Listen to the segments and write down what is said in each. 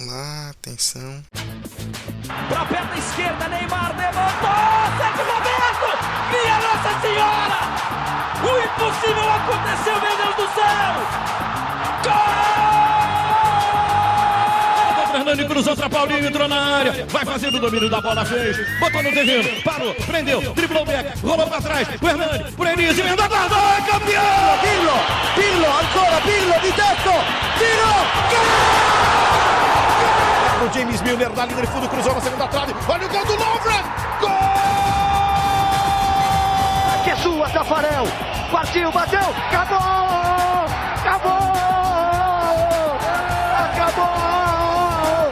Vamos lá, atenção. Pra perna esquerda, Neymar levantou! Sete momento! Minha Nossa Senhora! O impossível aconteceu, meu Deus do céu! Gol! Fernando cruzou pra Paulinho, entrou na área. Vai fazendo o domínio da bola, fez. Botou no terreno, parou, prendeu, driblou o back, rolou pra trás. O Hernani, por Enis, emenda guarda, é campeão! Pirlo, Pirlo, ancora Pirlo di tetto, tiro, gol! O James Milner na linha de fundo, cruzou na segunda trave. Olha o gol do Lovren! Gol! Que é sua, Tafarel! Partiu, bateu, acabou! Acabou! Acabou!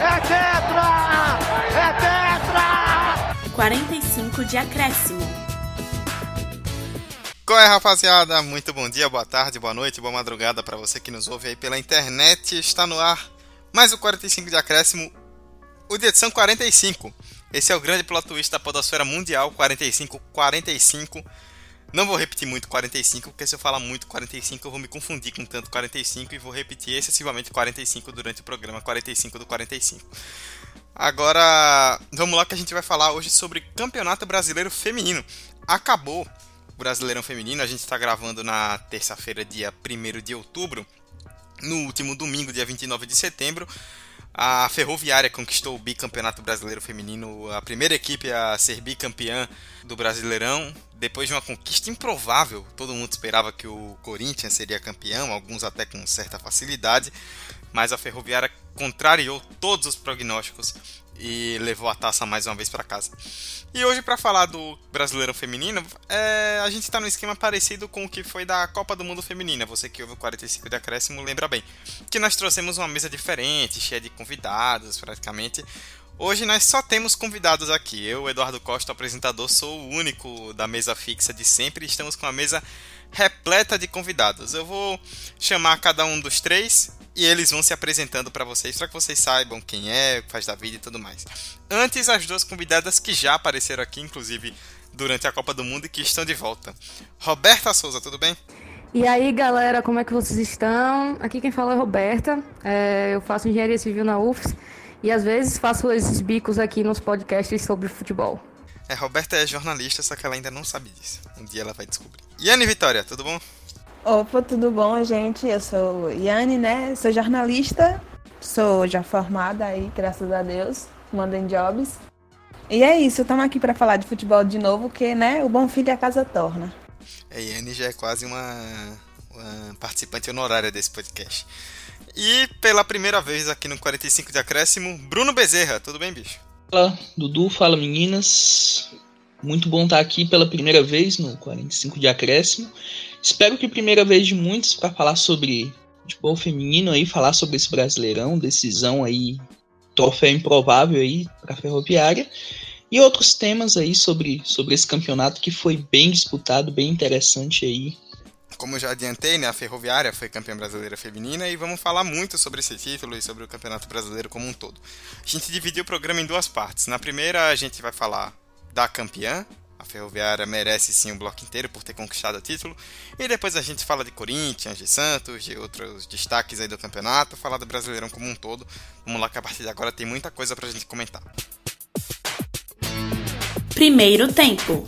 É tetra! É tetra! 45 de acréscimo. Qual é, rapaziada? Muito bom dia, boa tarde, boa noite, boa madrugada para você que nos ouve aí pela internet. Está no ar mais o 45 de acréscimo, o de edição 45. Esse é o grande plot twist da podosfera mundial, 45, 45. Não vou repetir muito 45, porque se eu falar muito 45 eu vou me confundir com tanto 45 e vou repetir excessivamente 45 durante o programa 45 do 45. Agora, vamos lá que a gente vai falar hoje sobre Campeonato Brasileiro Feminino. Acabou o Brasileirão Feminino, a gente está gravando na terça-feira, dia 1 de outubro. No último domingo, dia 29 de setembro, a Ferroviária conquistou o bicampeonato brasileiro feminino, a primeira equipe a ser bicampeã do Brasileirão, depois de uma conquista improvável. Todo mundo esperava que o Corinthians seria campeão, alguns até com certa facilidade, mas a Ferroviária contrariou todos os prognósticos e levou a taça mais uma vez para casa. E hoje, para falar do Brasileiro Feminino, é, a gente está num esquema parecido com o que foi da Copa do Mundo Feminina. Você que ouve o 45 de acréscimo lembra bem. Que nós trouxemos uma mesa diferente, cheia de convidados, praticamente. Hoje nós só temos convidados aqui. Eu, Eduardo Costa, apresentador, sou o único da mesa fixa de sempre. Estamos com uma mesa repleta de convidados. Eu vou chamar cada um dos três e eles vão se apresentando para vocês, para que vocês saibam quem é, o que faz da vida e tudo mais. Antes, as duas convidadas que já apareceram aqui, inclusive durante a Copa do Mundo e que estão de volta. Roberta Souza, tudo bem? E aí, galera, como é que vocês estão? Aqui quem fala é Roberta. É, eu faço engenharia civil na UFS e às vezes faço esses bicos aqui nos podcasts sobre futebol. É, Roberta é jornalista, só que ela ainda não sabe disso. Um dia ela vai descobrir. Yane Vitória, tudo bom? Opa, tudo bom, gente? Eu sou Yane, né? Sou jornalista, sou já formada aí, graças a Deus, mandando jobs. E é isso, estamos aqui para falar de futebol de novo, que, né, o bom filho a casa torna. A Yane já é quase uma, uma participante honorária desse podcast. E pela primeira vez aqui no 45 de acréscimo, Bruno Bezerra, tudo bem, bicho? Fala, Dudu, fala meninas. Muito bom estar aqui pela primeira vez no 45 de acréscimo. Espero que primeira vez de muitos para falar sobre futebol feminino aí, falar sobre esse Brasileirão, decisão aí, troféu improvável aí para Ferroviária e outros temas aí sobre, sobre esse campeonato que foi bem disputado, bem interessante aí. Como já adiantei, né, a Ferroviária foi campeã brasileira feminina e vamos falar muito sobre esse título e sobre o Campeonato Brasileiro como um todo. A gente dividiu o programa em duas partes. Na primeira a gente vai falar da campeã, a Ferroviária merece sim o bloco inteiro por ter conquistado o título. E depois a gente fala de Corinthians, de Santos, de outros destaques aí do campeonato, falar do Brasileirão como um todo. Vamos lá que a partir de agora tem muita coisa pra gente comentar. Primeiro tempo.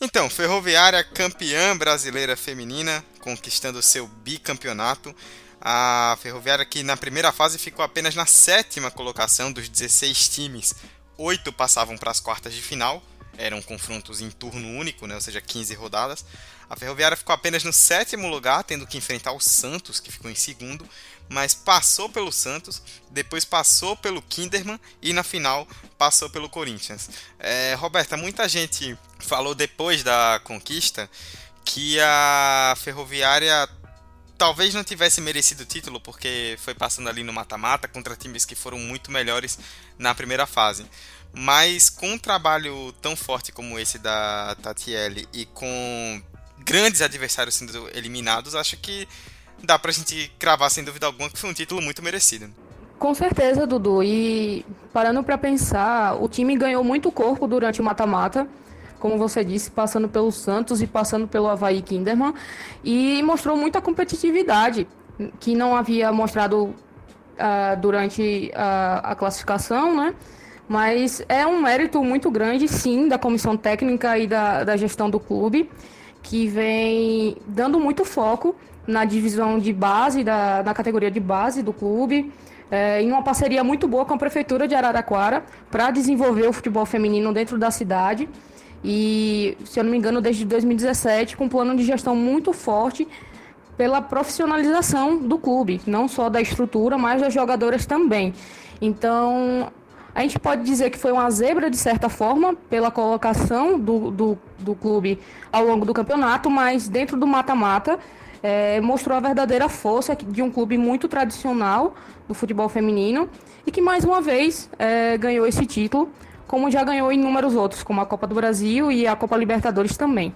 Então, Ferroviária campeã brasileira feminina, conquistando seu bicampeonato. A Ferroviária que na primeira fase ficou apenas na sétima colocação dos 16 times. Oito passavam para as quartas de final, eram confrontos em turno único, né, ou seja, 15 rodadas. A Ferroviária ficou apenas no sétimo lugar, tendo que enfrentar o Santos, que ficou em segundo, mas passou pelo Santos, depois passou pelo Kinderman e na final passou pelo Corinthians. É, Roberta, muita gente falou depois da conquista que a Ferroviária talvez não tivesse merecido o título porque foi passando ali no mata-mata contra times que foram muito melhores na primeira fase. Mas com um trabalho tão forte como esse da Tatiele e com grandes adversários sendo eliminados, acho que dá pra gente cravar sem dúvida alguma que foi um título muito merecido. Com certeza, Dudu. E parando para pensar, o time ganhou muito corpo durante o mata-mata, como você disse, passando pelo Santos e passando pelo Havaí Kinderman, e mostrou muita competitividade que não havia mostrado uh, durante a, a classificação, né? Mas é um mérito muito grande, sim, da comissão técnica e da, da gestão do clube, que vem dando muito foco na divisão de base, da, na categoria de base do clube, é, em uma parceria muito boa com a Prefeitura de Araraquara, para desenvolver o futebol feminino dentro da cidade. E, se eu não me engano, desde 2017, com um plano de gestão muito forte pela profissionalização do clube, não só da estrutura, mas das jogadoras também. Então, a gente pode dizer que foi uma zebra, de certa forma, pela colocação do, do, do clube ao longo do campeonato, mas dentro do mata-mata é, mostrou a verdadeira força de um clube muito tradicional do futebol feminino e que mais uma vez é, ganhou esse título, como já ganhou inúmeros outros, como a Copa do Brasil e a Copa Libertadores também.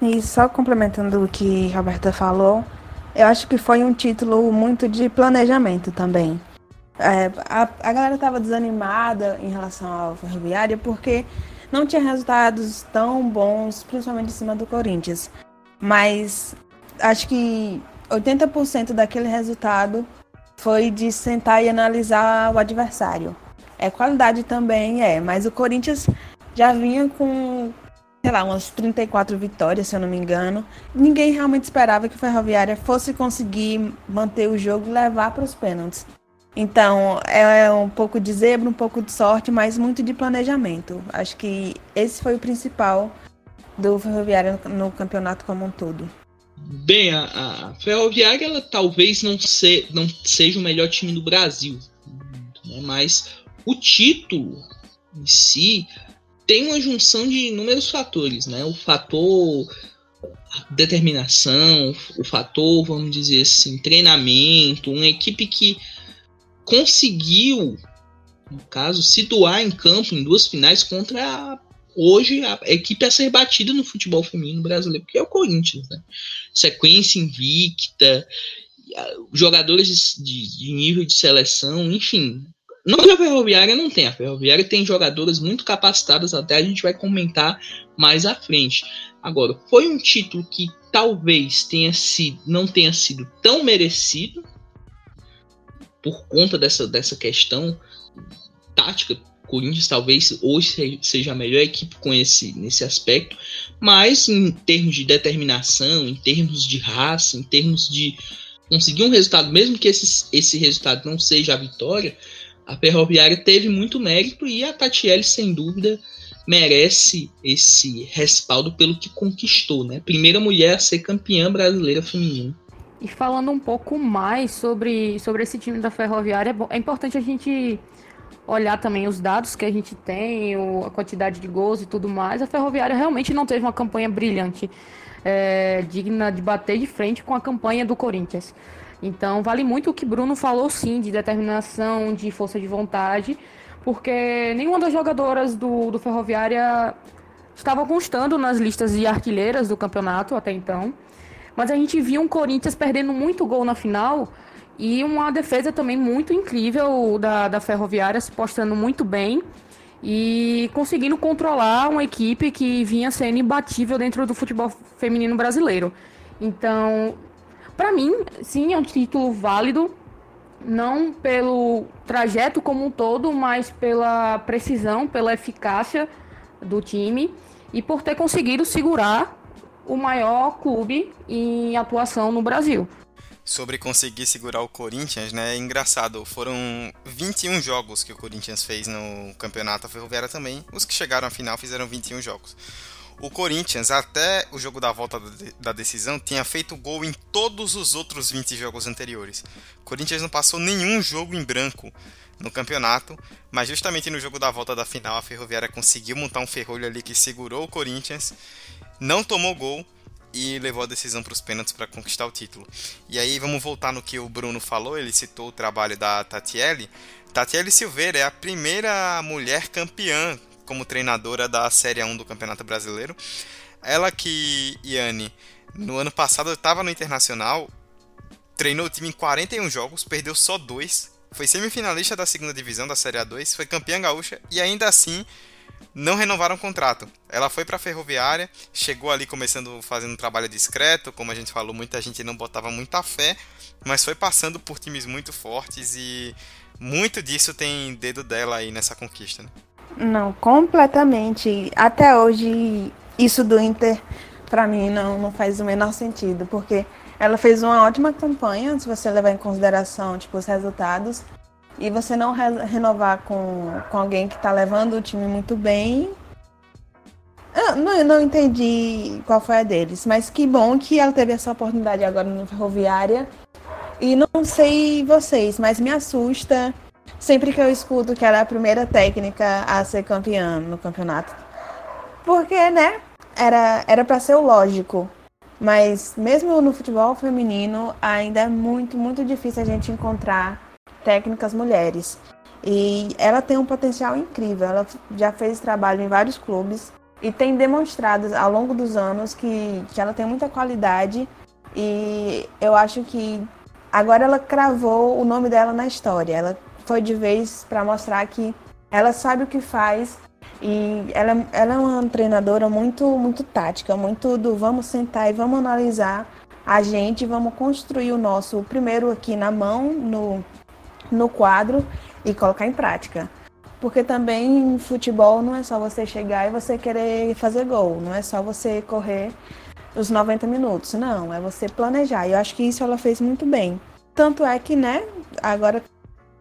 E só complementando o que a Roberta falou, eu acho que foi um título muito de planejamento também. É, a, a galera estava desanimada em relação ao Ferroviária porque não tinha resultados tão bons, principalmente em cima do Corinthians. Mas acho que 80% daquele resultado foi de sentar e analisar o adversário. É qualidade também, é, mas o Corinthians já vinha com sei lá, umas 34 vitórias, se eu não me engano. Ninguém realmente esperava que o Ferroviária fosse conseguir manter o jogo e levar para os pênaltis. Então, é um pouco de zebra, um pouco de sorte, mas muito de planejamento. Acho que esse foi o principal do Ferroviária no campeonato como um todo. Bem, a, a Ferroviária ela talvez não, se, não seja o melhor time do Brasil, né? mas o título em si tem uma junção de inúmeros fatores, né? O fator determinação, o fator, vamos dizer assim, treinamento, uma equipe que conseguiu, no caso, se doar em campo em duas finais contra a, hoje a equipe a ser batida no futebol feminino brasileiro, que é o Corinthians, né? Sequência invicta, jogadores de, de nível de seleção, enfim, não a Ferroviária não tem, a Ferroviária tem jogadoras muito capacitadas, até a gente vai comentar mais à frente. Agora, foi um título que talvez tenha sido, não tenha sido tão merecido por conta dessa, dessa questão tática. Corinthians talvez hoje seja a melhor equipe com esse nesse aspecto, mas em termos de determinação, em termos de raça, em termos de conseguir um resultado, mesmo que esse, esse resultado não seja a vitória, a Ferroviária teve muito mérito e a Tatiele, sem dúvida, merece esse respaldo pelo que conquistou, né? Primeira mulher a ser campeã brasileira feminina. E falando um pouco mais sobre, sobre esse time da Ferroviária, é, importante a gente olhar também os dados que a gente tem, a quantidade de gols e tudo mais. A Ferroviária realmente não teve uma campanha brilhante, é, digna de bater de frente com a campanha do Corinthians. Então, vale muito o que Bruno falou, sim, de determinação, de força de vontade, porque nenhuma das jogadoras do, do Ferroviária estava constando nas listas de artilheiras do campeonato até então. Mas a gente viu um Corinthians perdendo muito gol na final e uma defesa também muito incrível da, da Ferroviária, se postando muito bem e conseguindo controlar uma equipe que vinha sendo imbatível dentro do futebol feminino brasileiro. Então, para mim, sim, é um título válido, não pelo trajeto como um todo, mas pela precisão, pela eficácia do time e por ter conseguido segurar o maior clube em atuação no Brasil. Sobre conseguir segurar o Corinthians, né? É engraçado, foram 21 jogos que o Corinthians fez no campeonato, a Ferroviária também. Os que chegaram à final fizeram 21 jogos. O Corinthians, até o jogo da volta da decisão, tinha feito gol em todos os outros 20 jogos anteriores. O Corinthians não passou nenhum jogo em branco no campeonato, mas justamente no jogo da volta da final, a Ferroviária conseguiu montar um ferrolho ali que segurou o Corinthians, não tomou gol e levou a decisão para os pênaltis para conquistar o título. E aí vamos voltar no que o Bruno falou, ele citou o trabalho da Tatiele. Tatiele Silveira é a primeira mulher campeã como treinadora da Série 1 do Campeonato Brasileiro. Ela que, Iane, no ano passado estava no Internacional, treinou o time em 41 jogos, perdeu só dois, foi semifinalista da segunda divisão da Série A2, foi campeã gaúcha e ainda assim não renovaram o contrato. Ela foi para a Ferroviária, chegou ali começando fazendo um trabalho discreto, como a gente falou, muita gente não botava muita fé, mas foi passando por times muito fortes e muito disso tem dedo dela aí nessa conquista. Né? Não, completamente. Até hoje, isso do Inter, para mim, não, não faz o menor sentido, porque ela fez uma ótima campanha, se você levar em consideração tipo, os resultados, e você não re renovar com, com alguém que está levando o time muito bem. Eu não, não entendi qual foi a deles, mas que bom que ela teve essa oportunidade agora no Ferroviária. E não sei vocês, mas me assusta sempre que eu escuto que ela é a primeira técnica a ser campeã no campeonato. Porque, né, era era para ser o lógico. Mas mesmo no futebol feminino, ainda é muito, muito difícil a gente encontrar técnicas mulheres. E ela tem um potencial incrível. Ela já fez trabalho em vários clubes e tem demonstrado ao longo dos anos que, que ela tem muita qualidade. E eu acho que agora ela cravou o nome dela na história. Ela foi de vez para mostrar que ela sabe o que faz e ela, ela é uma treinadora muito, muito tática, muito do vamos sentar e vamos analisar a gente, vamos construir o nosso primeiro aqui na mão, no, no quadro e colocar em prática. Porque também futebol não é só você chegar e você querer fazer gol, não é só você correr os 90 minutos, não, é você planejar. E eu acho que isso ela fez muito bem. Tanto é que, né, agora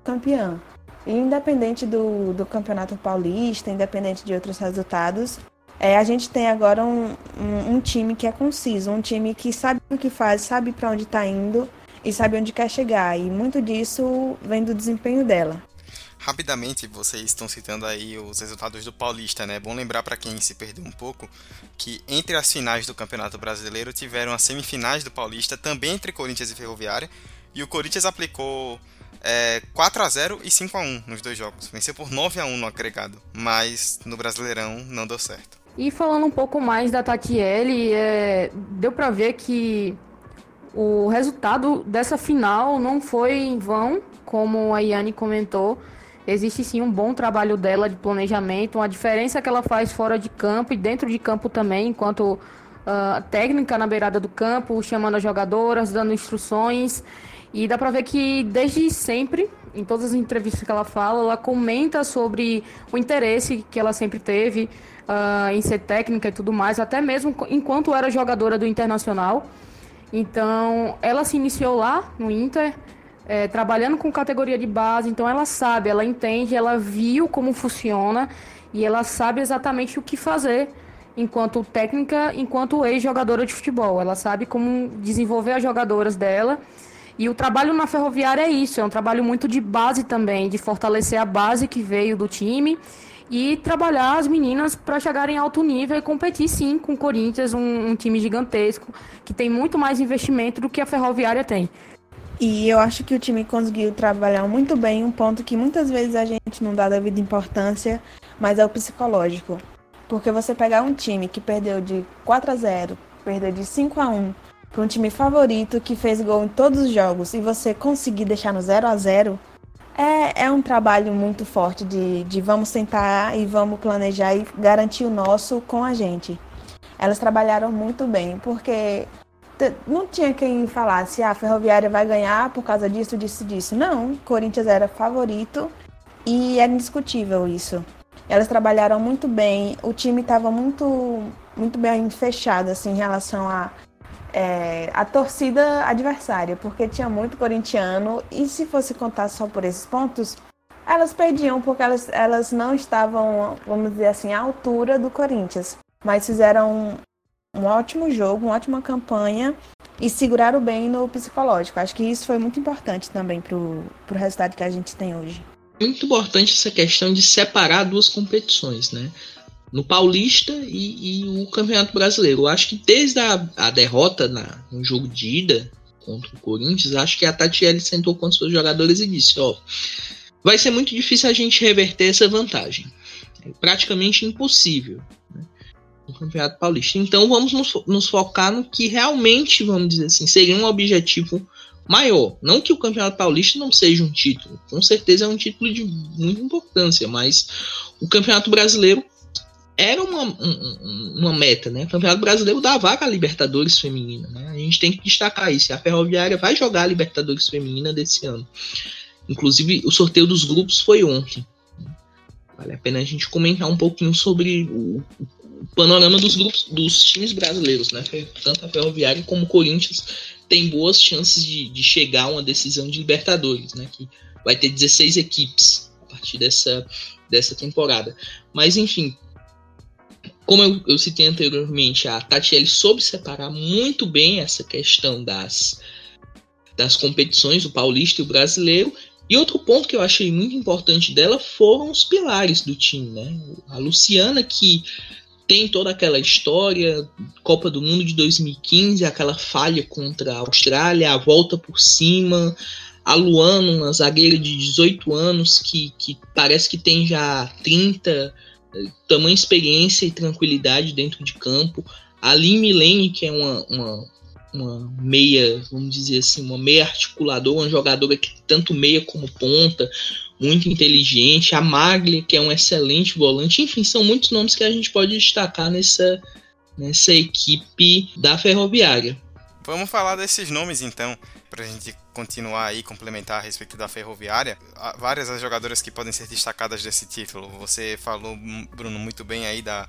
campeã. Independente do, do Campeonato Paulista, independente de outros resultados, é, a gente tem agora um, um, um, time que é conciso, um time que sabe o que faz, sabe para onde está indo e sabe onde quer chegar. E muito disso vem do desempenho dela. Rapidamente, vocês estão citando aí os resultados do Paulista, né? É bom lembrar para quem se perdeu um pouco que entre as finais do Campeonato Brasileiro tiveram as semifinais do Paulista, também entre Corinthians e Ferroviária, e o Corinthians aplicou é, 4 a 0 e 5 a 1 nos dois jogos. Venceu por 9 a 1 no agregado, mas no Brasileirão não deu certo. E falando um pouco mais da Tatiele, é, deu para ver que o resultado dessa final não foi em vão, como a Yane comentou. Existe sim um bom trabalho dela de planejamento, uma diferença que ela faz fora de campo e dentro de campo também, enquanto uh, técnica na beirada do campo, chamando as jogadoras, dando instruções. E dá pra ver que desde sempre, em todas as entrevistas que ela fala, ela comenta sobre o interesse que ela sempre teve uh, em ser técnica e tudo mais, até mesmo enquanto era jogadora do Internacional. Então, ela se iniciou lá no Inter, é, trabalhando com categoria de base, então ela sabe, ela entende, ela viu como funciona e ela sabe exatamente o que fazer enquanto técnica, enquanto ex-jogadora de futebol. Ela sabe como desenvolver as jogadoras dela. E o trabalho na Ferroviária é isso, é um trabalho muito de base também, de fortalecer a base que veio do time e trabalhar as meninas para chegarem em alto nível e competir sim com o Corinthians, um, um, time gigantesco que tem muito mais investimento do que a Ferroviária tem. E eu acho que o time conseguiu trabalhar muito bem um ponto que muitas vezes a gente não dá devida importância, mas é o psicológico. Porque você pegar um time que perdeu de 4 a 0, perdeu de 5 a 1 para um time favorito que fez gol em todos os jogos e você conseguir deixar no 0 a 0 é, é um trabalho muito forte de, de vamos sentar e vamos planejar e garantir o nosso com a gente. Elas trabalharam muito bem, porque não tinha quem falasse, ah, a Ferroviária vai ganhar por causa disso, disso, disso. Não, Corinthians era favorito e era indiscutível isso. Elas trabalharam muito bem, o time estava muito, muito bem fechado assim, em relação a é, a torcida adversária, porque tinha muito corintiano e se fosse contar só por esses pontos, elas perdiam porque elas, elas não estavam, vamos dizer assim, à altura do Corinthians, mas fizeram um, um ótimo jogo, uma ótima campanha e seguraram bem no psicológico. Acho que isso foi muito importante também para o resultado que a gente tem hoje. Muito importante essa questão de separar duas competições, né? No Paulista e, e, o Campeonato Brasileiro. Eu acho que desde a, a derrota na, no jogo de ida contra o Corinthians, acho que a Tatiele sentou com seus jogadores e disse: Ó, vai ser muito difícil a gente reverter essa vantagem. É praticamente impossível né, no Campeonato Paulista. Então vamos nos, nos focar no que realmente, vamos dizer assim, seria um objetivo maior. Não que o Campeonato Paulista não seja um título, com certeza é um título de muita importância, mas o Campeonato Brasileiro era uma, um, uma meta, né? O Campeonato Brasileiro dá vaga Libertadores Feminina, né? A gente tem que destacar isso. A Ferroviária vai jogar a Libertadores Feminina desse ano. Inclusive, o sorteio dos grupos foi ontem. Vale a pena a gente comentar um pouquinho sobre o, o panorama dos grupos dos times brasileiros, né? Tanto a Ferroviária como o Corinthians tem boas chances de, de chegar a uma decisão de Libertadores, né? Que vai ter 16 equipes a partir dessa, dessa temporada. Mas enfim, como eu, eu citei anteriormente, a Tatiele soube separar muito bem essa questão das, das competições, o paulista e o brasileiro. E outro ponto que eu achei muito importante dela foram os pilares do time, né? A Luciana, que tem toda aquela história, Copa do Mundo de 2015, aquela falha contra a Austrália, a volta por cima, a Luana, uma zagueira de 18 anos que, que parece que tem já 30 tamanha experiência e tranquilidade dentro de campo. A Lin Milene, que é uma, uma, uma, meia, vamos dizer assim, uma meia articuladora, uma jogadora que tanto meia como ponta, muito inteligente. A Magli, que é um excelente volante. Enfim, são muitos nomes que a gente pode destacar nessa, nessa equipe da Ferroviária. Vamos falar desses nomes então, para a gente continuar aí, complementar a respeito da Ferroviária, várias as jogadoras que podem ser destacadas desse título. Você falou, Bruno, muito bem aí da,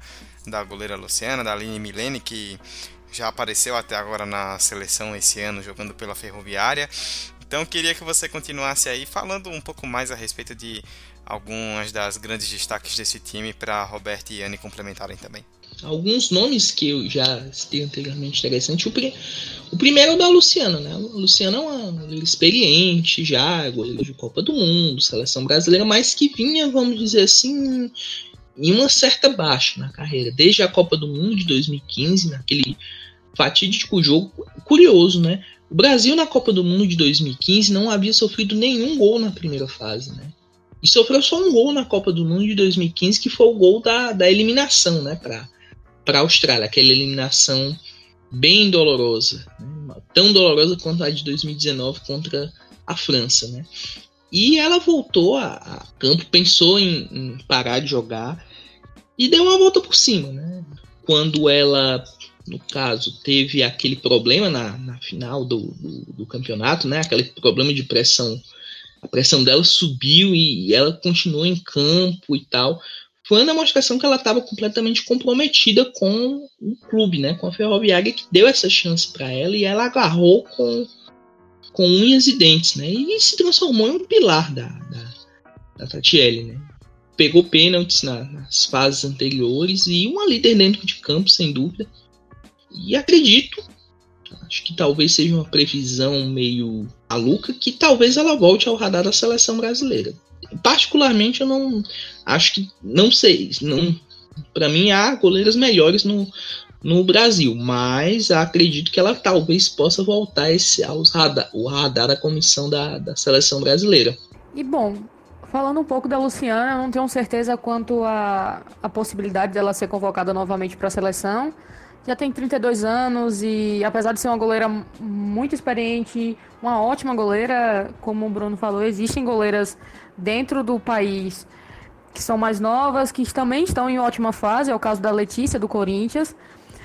da goleira Luciana, da Aline Milene, que já apareceu até agora na seleção esse ano jogando pela Ferroviária. Então queria que você continuasse aí falando um pouco mais a respeito de algumas das grandes destaques desse time para Roberto e Anne complementarem também alguns nomes que eu já citei anteriormente interessante. O, pri o primeiro é o da Luciana, né? A Luciana é uma goleira experiente já, goleira de Copa do Mundo, seleção brasileira, mas que vinha, vamos dizer assim, em uma certa baixa na carreira. Desde a Copa do Mundo de 2015, naquele fatídico jogo curioso, né? O Brasil na Copa do Mundo de 2015 não havia sofrido nenhum gol na primeira fase, né? E sofreu só um gol na Copa do Mundo de 2015, que foi o gol da, da eliminação, né? Para para a Austrália, aquela eliminação bem dolorosa, né? tão dolorosa quanto a de 2019 contra a França, né? E ela voltou a, a campo, pensou em, em, parar de jogar e deu uma volta por cima, né? Quando ela, no caso, teve aquele problema na, na final do, do, do campeonato, né? Aquele problema de pressão, a pressão dela subiu e, e ela continuou em campo e tal foi uma demonstração que ela estava completamente comprometida com o clube, né, com a Ferroviária que deu essa chance para ela e ela agarrou com, com unhas e dentes, né, e se transformou em um pilar da, da, da Tatiele, né. Pegou pênaltis na, nas fases anteriores e uma líder dentro de campo, sem dúvida. E acredito, acho que talvez seja uma previsão meio maluca, que talvez ela volte ao radar da seleção brasileira particularmente eu não acho que não sei, não para mim há goleiras melhores no, no Brasil, mas acredito que ela talvez possa voltar esse aos radar, o radar da comissão da, da seleção brasileira. E bom, falando um pouco da Luciana, não tenho certeza quanto a, a possibilidade dela ser convocada novamente para a seleção. Já tem 32 anos e apesar de ser uma goleira muito experiente, uma ótima goleira, como o Bruno falou, existem goleiras dentro do país que são mais novas, que também estão em ótima fase, é o caso da Letícia, do Corinthians.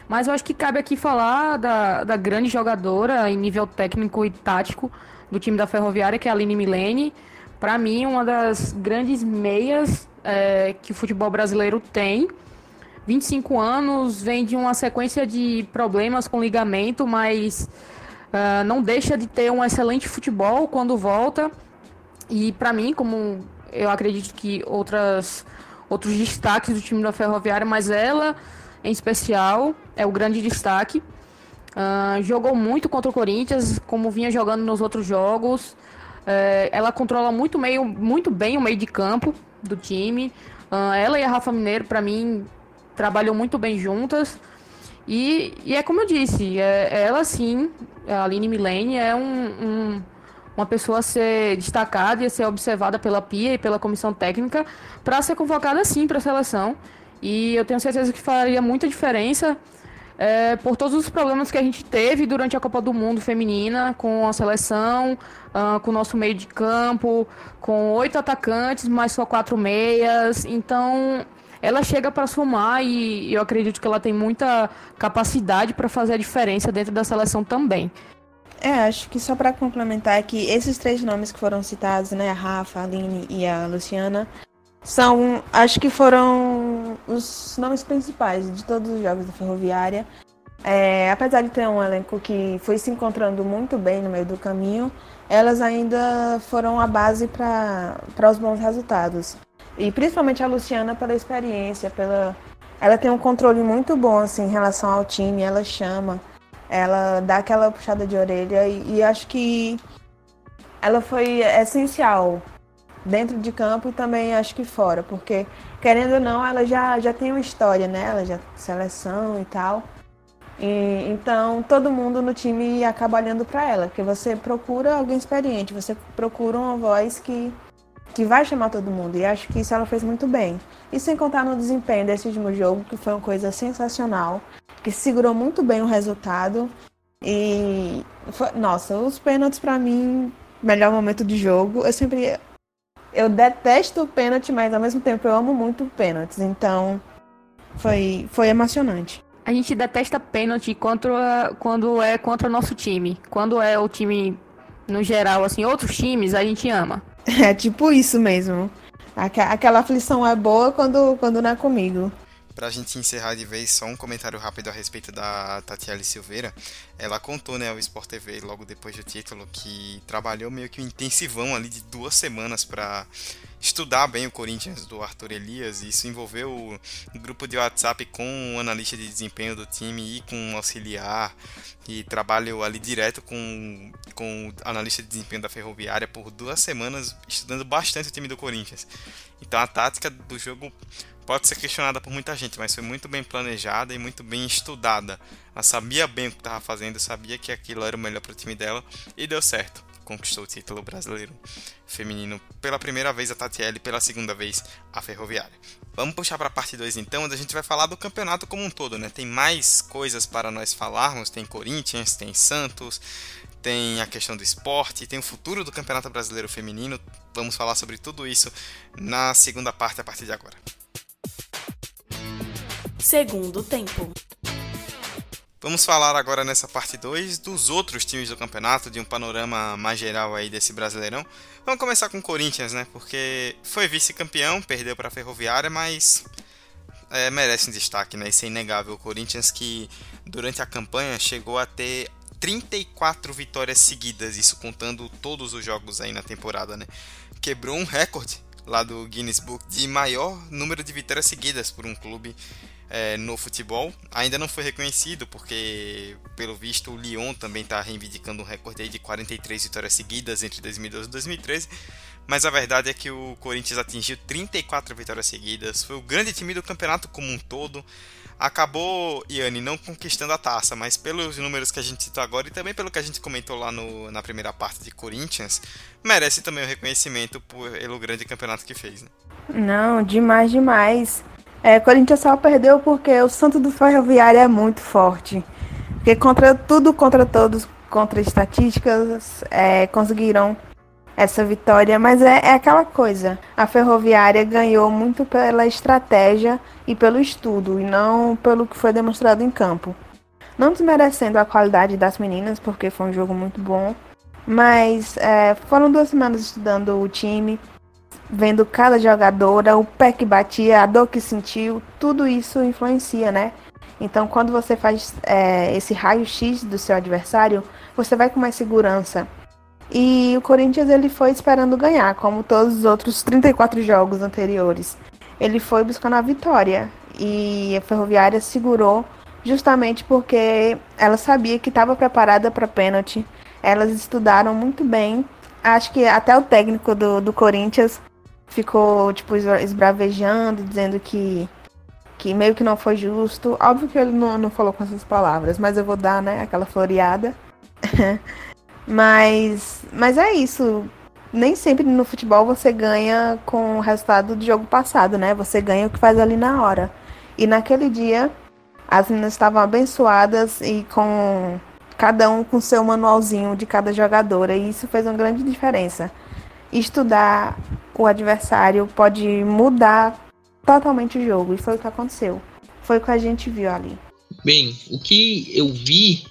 Mas eu acho que cabe aqui falar da, da grande jogadora em nível técnico e tático do time da Ferroviária, que é a Aline Milene. Para mim, uma das grandes meias é, que o futebol brasileiro tem. 25 anos, vem de uma sequência de problemas com ligamento, mas uh, não deixa de ter um excelente futebol quando volta. E para mim, como eu acredito que outras outros destaques do time da Ferroviária, mas ela em especial é o grande destaque. Uh, jogou muito contra o Corinthians, como vinha jogando nos outros jogos. Uh, ela controla muito, meio, muito bem o meio de campo do time. Uh, ela e a Rafa Mineiro, para mim, trabalham muito bem juntas. E, e é como eu disse, é, ela sim, a Aline Milene, é um, um uma pessoa a ser destacada e a ser observada pela PIA e pela comissão técnica para ser convocada sim para a seleção. E eu tenho certeza que faria muita diferença é, por todos os problemas que a gente teve durante a Copa do Mundo feminina com a seleção, uh, com o nosso meio de campo, com oito atacantes, mas só quatro meias. Então ela chega para somar e eu acredito que ela tem muita capacidade para fazer a diferença dentro da seleção também. É, acho que só para complementar que esses três nomes que foram citados, né, a Rafa, a Aline e a Luciana, são, acho que foram os nomes principais de todos os jogos da Ferroviária. É, apesar de ter um elenco que foi se encontrando muito bem no meio do caminho, elas ainda foram a base para os bons resultados. E principalmente a Luciana pela experiência, pela ela tem um controle muito bom assim em relação ao time, ela chama, ela dá aquela puxada de orelha e, e acho que ela foi essencial dentro de campo e também acho que fora, porque querendo ou não, ela já, já tem uma história, né? Ela já seleção e tal. E, então todo mundo no time acaba olhando para ela, porque você procura alguém experiente, você procura uma voz que, que vai chamar todo mundo. E acho que isso ela fez muito bem. E sem contar no desempenho desse último jogo, que foi uma coisa sensacional, que segurou muito bem o resultado. E foi, nossa, os pênaltis para mim, melhor momento de jogo. Eu sempre eu detesto o pênalti, mas ao mesmo tempo eu amo muito pênaltis. Então foi foi emocionante. A gente detesta pênalti contra, quando é contra o nosso time. Quando é o time, no geral, assim, outros times, a gente ama. É tipo isso mesmo. Aquela aflição é boa quando, quando não é comigo. Pra gente encerrar de vez, só um comentário rápido a respeito da Tatiele Silveira. Ela contou, né, ao Sport TV, logo depois do título, que trabalhou meio que um intensivão ali de duas semanas para estudar bem o Corinthians do Arthur Elias. Isso envolveu um grupo de WhatsApp com o analista de desempenho do time e com um auxiliar. E trabalho ali direto com, com o analista de desempenho da Ferroviária por duas semanas, estudando bastante o time do Corinthians. Então a tática do jogo pode ser questionada por muita gente, mas foi muito bem planejada e muito bem estudada. Ela sabia bem o que estava fazendo, sabia que aquilo era o melhor para o time dela e deu certo. Conquistou o título brasileiro feminino pela primeira vez a Tatiele, pela segunda vez a Ferroviária. Vamos puxar para a parte 2 então, onde a gente vai falar do campeonato como um todo, né? Tem mais coisas para nós falarmos, tem Corinthians, tem Santos, tem a questão do esporte, tem o futuro do Campeonato Brasileiro Feminino. Vamos falar sobre tudo isso na segunda parte a partir de agora segundo tempo. Vamos falar agora nessa parte 2 dos outros times do campeonato, de um panorama mais geral aí desse Brasileirão. Vamos começar com o Corinthians, né? Porque foi vice-campeão, perdeu para a Ferroviária, mas é, merece um destaque, né? Isso é inegável. O Corinthians que durante a campanha chegou a ter 34 vitórias seguidas, isso contando todos os jogos aí na temporada, né? Quebrou um recorde lá do Guinness Book de maior número de vitórias seguidas por um clube é, no futebol. Ainda não foi reconhecido, porque, pelo visto, o Lyon também está reivindicando um recorde de 43 vitórias seguidas entre 2012 e 2013. Mas a verdade é que o Corinthians atingiu 34 vitórias seguidas, foi o grande time do campeonato como um todo. Acabou, Iane, não conquistando a taça, mas pelos números que a gente citou agora e também pelo que a gente comentou lá no, na primeira parte de Corinthians, merece também o reconhecimento pelo grande campeonato que fez. Né? Não, demais, demais. É, Corinthians só perdeu porque o Santo do Ferroviário é muito forte. Porque contra tudo, contra todos, contra estatísticas, é, conseguiram essa vitória. Mas é, é aquela coisa. A Ferroviária ganhou muito pela estratégia e pelo estudo, e não pelo que foi demonstrado em campo. Não desmerecendo a qualidade das meninas, porque foi um jogo muito bom. Mas é, foram duas semanas estudando o time, vendo cada jogadora, o pé que batia, a dor que sentiu, tudo isso influencia, né? Então, quando você faz é, esse raio-x do seu adversário, você vai com mais segurança. E o Corinthians ele foi esperando ganhar, como todos os outros 34 jogos anteriores. Ele foi buscando a vitória e a Ferroviária segurou justamente porque ela sabia que estava preparada para pênalti. Elas estudaram muito bem. Acho que até o técnico do, do Corinthians ficou, tipo, esbravejando, dizendo que, que meio que não foi justo. Óbvio que ele não, não falou com essas palavras, mas eu vou dar, né, aquela floreada. mas, mas é isso. Nem sempre no futebol você ganha com o resultado do jogo passado, né? Você ganha o que faz ali na hora. E naquele dia, as meninas estavam abençoadas e com cada um com seu manualzinho de cada jogadora. E isso fez uma grande diferença. Estudar o adversário pode mudar totalmente o jogo. E foi o que aconteceu. Foi o que a gente viu ali. Bem, o que eu vi,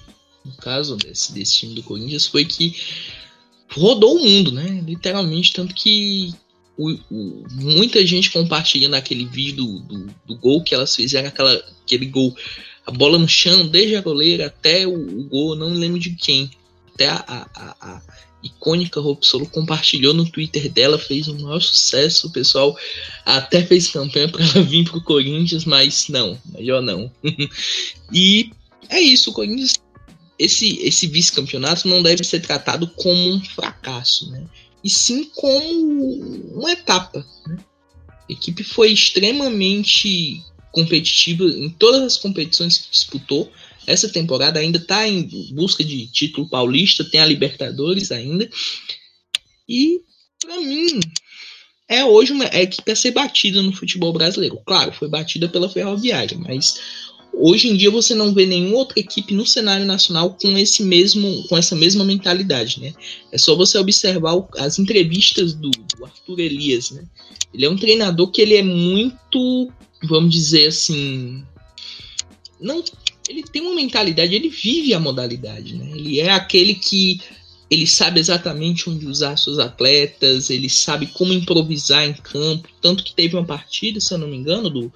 no caso desse, desse time do Corinthians, foi que rodou o mundo, né? Literalmente, tanto que o, o, muita gente compartilhando aquele vídeo do, do, do, gol que elas fizeram, aquela, aquele gol, a bola no chão, desde a goleira até o, o gol, não me lembro de quem. Até a, a, a icônica Solo compartilhou no Twitter dela, fez um maior sucesso. O pessoal até fez campanha para ela vir pro Corinthians, mas não, melhor não. e é isso, o Corinthians. Esse, esse vice-campeonato não deve ser tratado como um fracasso, né? e sim como uma etapa. Né? A equipe foi extremamente competitiva em todas as competições que disputou. Essa temporada ainda está em busca de título paulista, tem a Libertadores ainda. E, para mim, é hoje uma equipe a ser batida no futebol brasileiro. Claro, foi batida pela Ferroviária, mas Hoje em dia você não vê nenhuma outra equipe no cenário nacional com esse mesmo, com essa mesma mentalidade, né? É só você observar as entrevistas do, do, Arthur Elias, né? Ele é um treinador que ele é muito, vamos dizer assim, não, ele tem uma mentalidade, ele vive a modalidade, né? Ele é aquele que ele sabe exatamente onde usar seus atletas, ele sabe como improvisar em campo, tanto que teve uma partida, se eu não me engano, do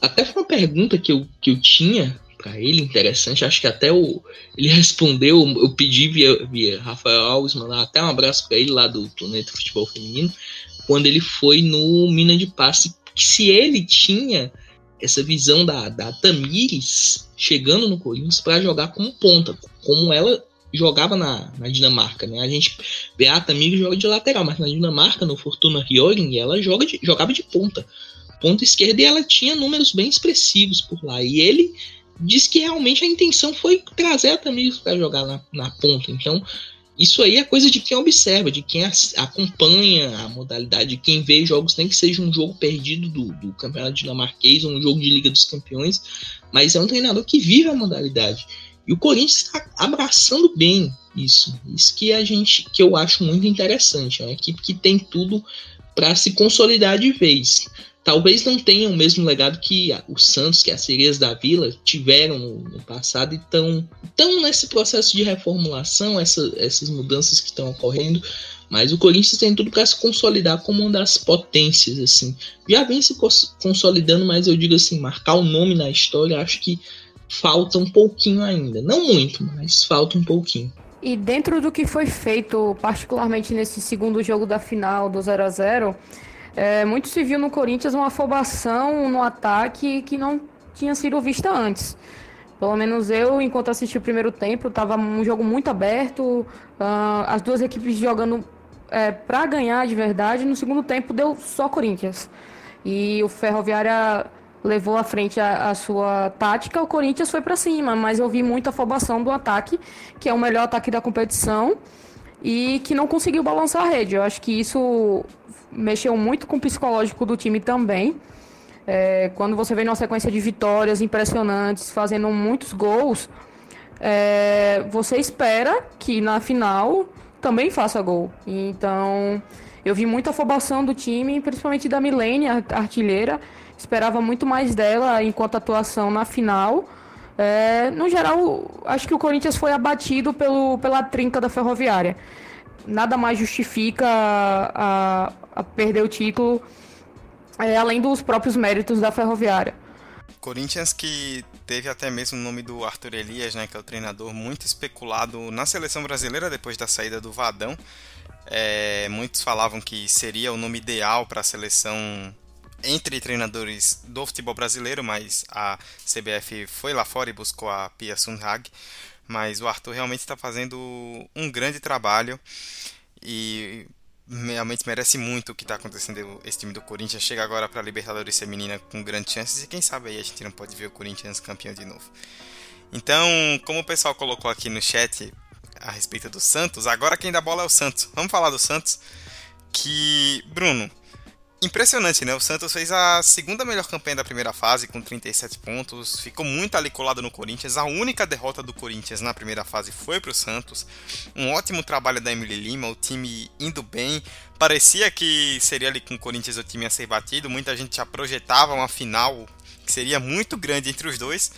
até foi uma pergunta que eu, que eu tinha para ele, interessante. Acho que até o, ele respondeu. Eu pedi via, via Rafael Alves, mandar até um abraço para ele lá do Planeta Futebol Feminino, quando ele foi no Mina de Passe. Que se ele tinha essa visão da, da Tamires chegando no Corinthians para jogar como ponta, como ela jogava na, na Dinamarca, né? A gente vê a Tamires joga de lateral, mas na Dinamarca, no Fortuna Hjørring, ela joga de, jogava de ponta ponta esquerda e ela tinha números bem expressivos por lá. E ele diz que realmente a intenção foi trazer a Tamires para jogar na, na ponta. Então, isso aí é coisa de quem observa, de quem acompanha a modalidade, de quem vê jogos, nem que seja um jogo perdido do, do campeonato dinamarquês ou um jogo de Liga dos Campeões, mas é um treinador que vive a modalidade. E o Corinthians está abraçando bem isso. Isso que a gente, que eu acho muito interessante. É uma equipe que tem tudo para se consolidar de vez talvez não tenham o mesmo legado que o Santos, que as sereias da Vila tiveram no, passado e estão tão nesse processo de reformulação, essa, essas mudanças que estão ocorrendo. Mas o Corinthians tem tudo para se consolidar como uma das potências, assim. Já vem se consolidando, mas eu digo assim, marcar o nome na história, acho que falta um pouquinho ainda. Não muito, mas falta um pouquinho. E dentro do que foi feito, particularmente nesse segundo jogo da final do 0 a 0 é, muito se viu no Corinthians uma afobação no ataque que não tinha sido vista antes. Pelo menos eu, enquanto assisti o primeiro tempo, estava um jogo muito aberto, uh, as duas equipes jogando é, para ganhar de verdade. No segundo tempo deu só Corinthians. E o Ferroviária levou à frente a, a sua tática, o Corinthians foi para cima, mas eu vi muita afobação do ataque, que é o melhor ataque da competição, e que não conseguiu balançar a rede. Eu acho que isso mexeu muito com o psicológico do time também. É, quando você vem numa sequência de vitórias impressionantes, fazendo muitos gols, é, você espera que na final também faça gol. Então, eu vi muita afobação do time, principalmente da Milene, a artilheira. Esperava muito mais dela enquanto atuação na final. É, no geral, acho que o Corinthians foi abatido pelo, pela trinca da Ferroviária nada mais justifica a, a perder o título, é, além dos próprios méritos da Ferroviária. Corinthians que teve até mesmo o nome do Arthur Elias, né, que é o treinador muito especulado na seleção brasileira depois da saída do Vadão. É, muitos falavam que seria o nome ideal para a seleção entre treinadores do futebol brasileiro, mas a CBF foi lá fora e buscou a Pia Sundhag. Mas o Arthur realmente está fazendo um grande trabalho e realmente merece muito o que está acontecendo. Esse time do Corinthians chega agora para a Libertadores Feminina com grandes chances e quem sabe aí a gente não pode ver o Corinthians campeão de novo. Então, como o pessoal colocou aqui no chat a respeito do Santos, agora quem dá bola é o Santos. Vamos falar do Santos. Que, Bruno, Impressionante, né? O Santos fez a segunda melhor campanha da primeira fase, com 37 pontos. Ficou muito ali colado no Corinthians. A única derrota do Corinthians na primeira fase foi para o Santos. Um ótimo trabalho da Emily Lima, o time indo bem. Parecia que seria ali com o Corinthians o time a ser batido. Muita gente já projetava uma final que seria muito grande entre os dois.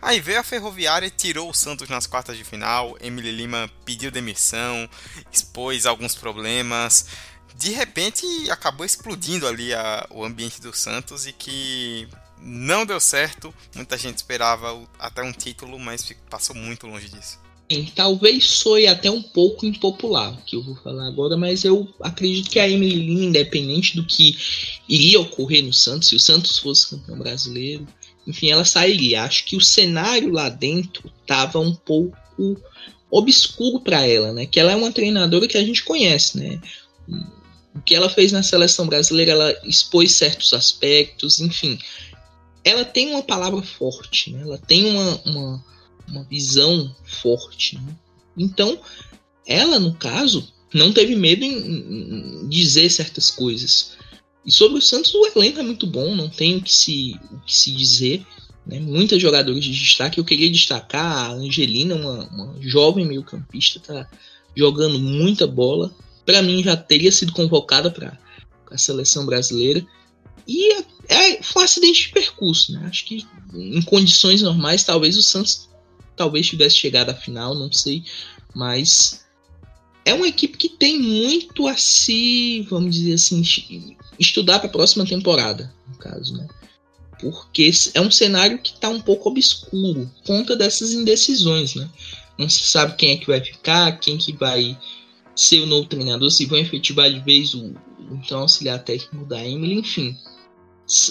Aí veio a Ferroviária e tirou o Santos nas quartas de final. Emily Lima pediu demissão, expôs alguns problemas de repente acabou explodindo ali a, o ambiente do Santos e que não deu certo. Muita gente esperava até um título, mas passou muito longe disso. Sim, talvez soe até um pouco impopular o que eu vou falar agora, mas eu acredito que a Emily Lima, independente do que iria ocorrer no Santos, se o Santos fosse campeão brasileiro, enfim, ela sairia. Acho que o cenário lá dentro estava um pouco obscuro para ela, né? Que ela é uma treinadora que a gente conhece, né? O que ela fez na seleção brasileira, ela expôs certos aspectos, enfim. Ela tem uma palavra forte, né? ela tem uma, uma, uma visão forte. Né? Então, ela, no caso, não teve medo em, em, dizer certas coisas. E sobre o Santos, o elenco é muito bom, não tem o que se, o que se dizer. Né? Muitas jogadoras de destaque. Eu queria destacar a Angelina, uma, uma jovem meio-campista, tá jogando muita bola para mim já teria sido convocada para a seleção brasileira. E é, é um acidente de percurso, né? Acho que em condições normais, talvez o Santos talvez tivesse chegado à final, não sei, mas é uma equipe que tem muito a se, vamos dizer assim, estudar para a próxima temporada, no caso, né? Porque é um cenário que está um pouco obscuro, conta dessas indecisões, né? Não se sabe quem é que vai ficar, quem que vai ser o novo treinador, se vão efetivar de vez o, então auxiliar técnico da Emily, enfim.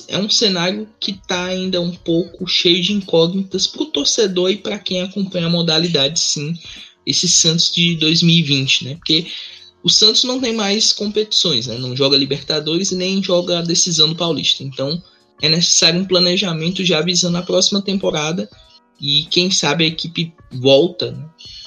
É um cenário que está ainda um pouco cheio de incógnitas para o torcedor e para quem acompanha a modalidade, sim, esse Santos de 2020, né? Porque o Santos não tem mais competições, né? Não joga Libertadores e nem joga a decisão do Paulista. Então é necessário um planejamento já avisando a próxima temporada e quem sabe a equipe volta né?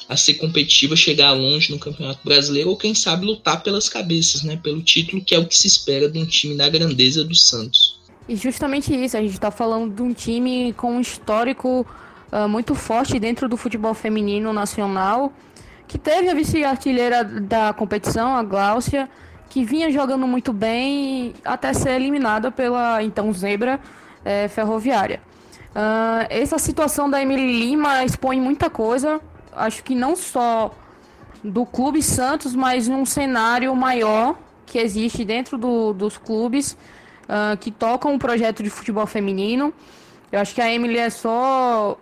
A ser competitiva, chegar longe no Campeonato Brasileiro ou quem sabe lutar pelas cabeças, né, pelo título que é o que se espera de um time da grandeza do Santos. E justamente isso, a gente está falando de um time com um histórico uh, muito forte dentro do futebol feminino nacional, que teve a vice-artilheira da competição, a Gláucia, que vinha jogando muito bem até ser eliminada pela então Zebra é, Ferroviária. Uh, essa situação da Emily Lima expõe muita coisa, acho que não só do Clube Santos, mas num cenário maior que existe dentro do, dos clubes uh, que tocam o projeto de futebol feminino. Eu acho que a Emily é só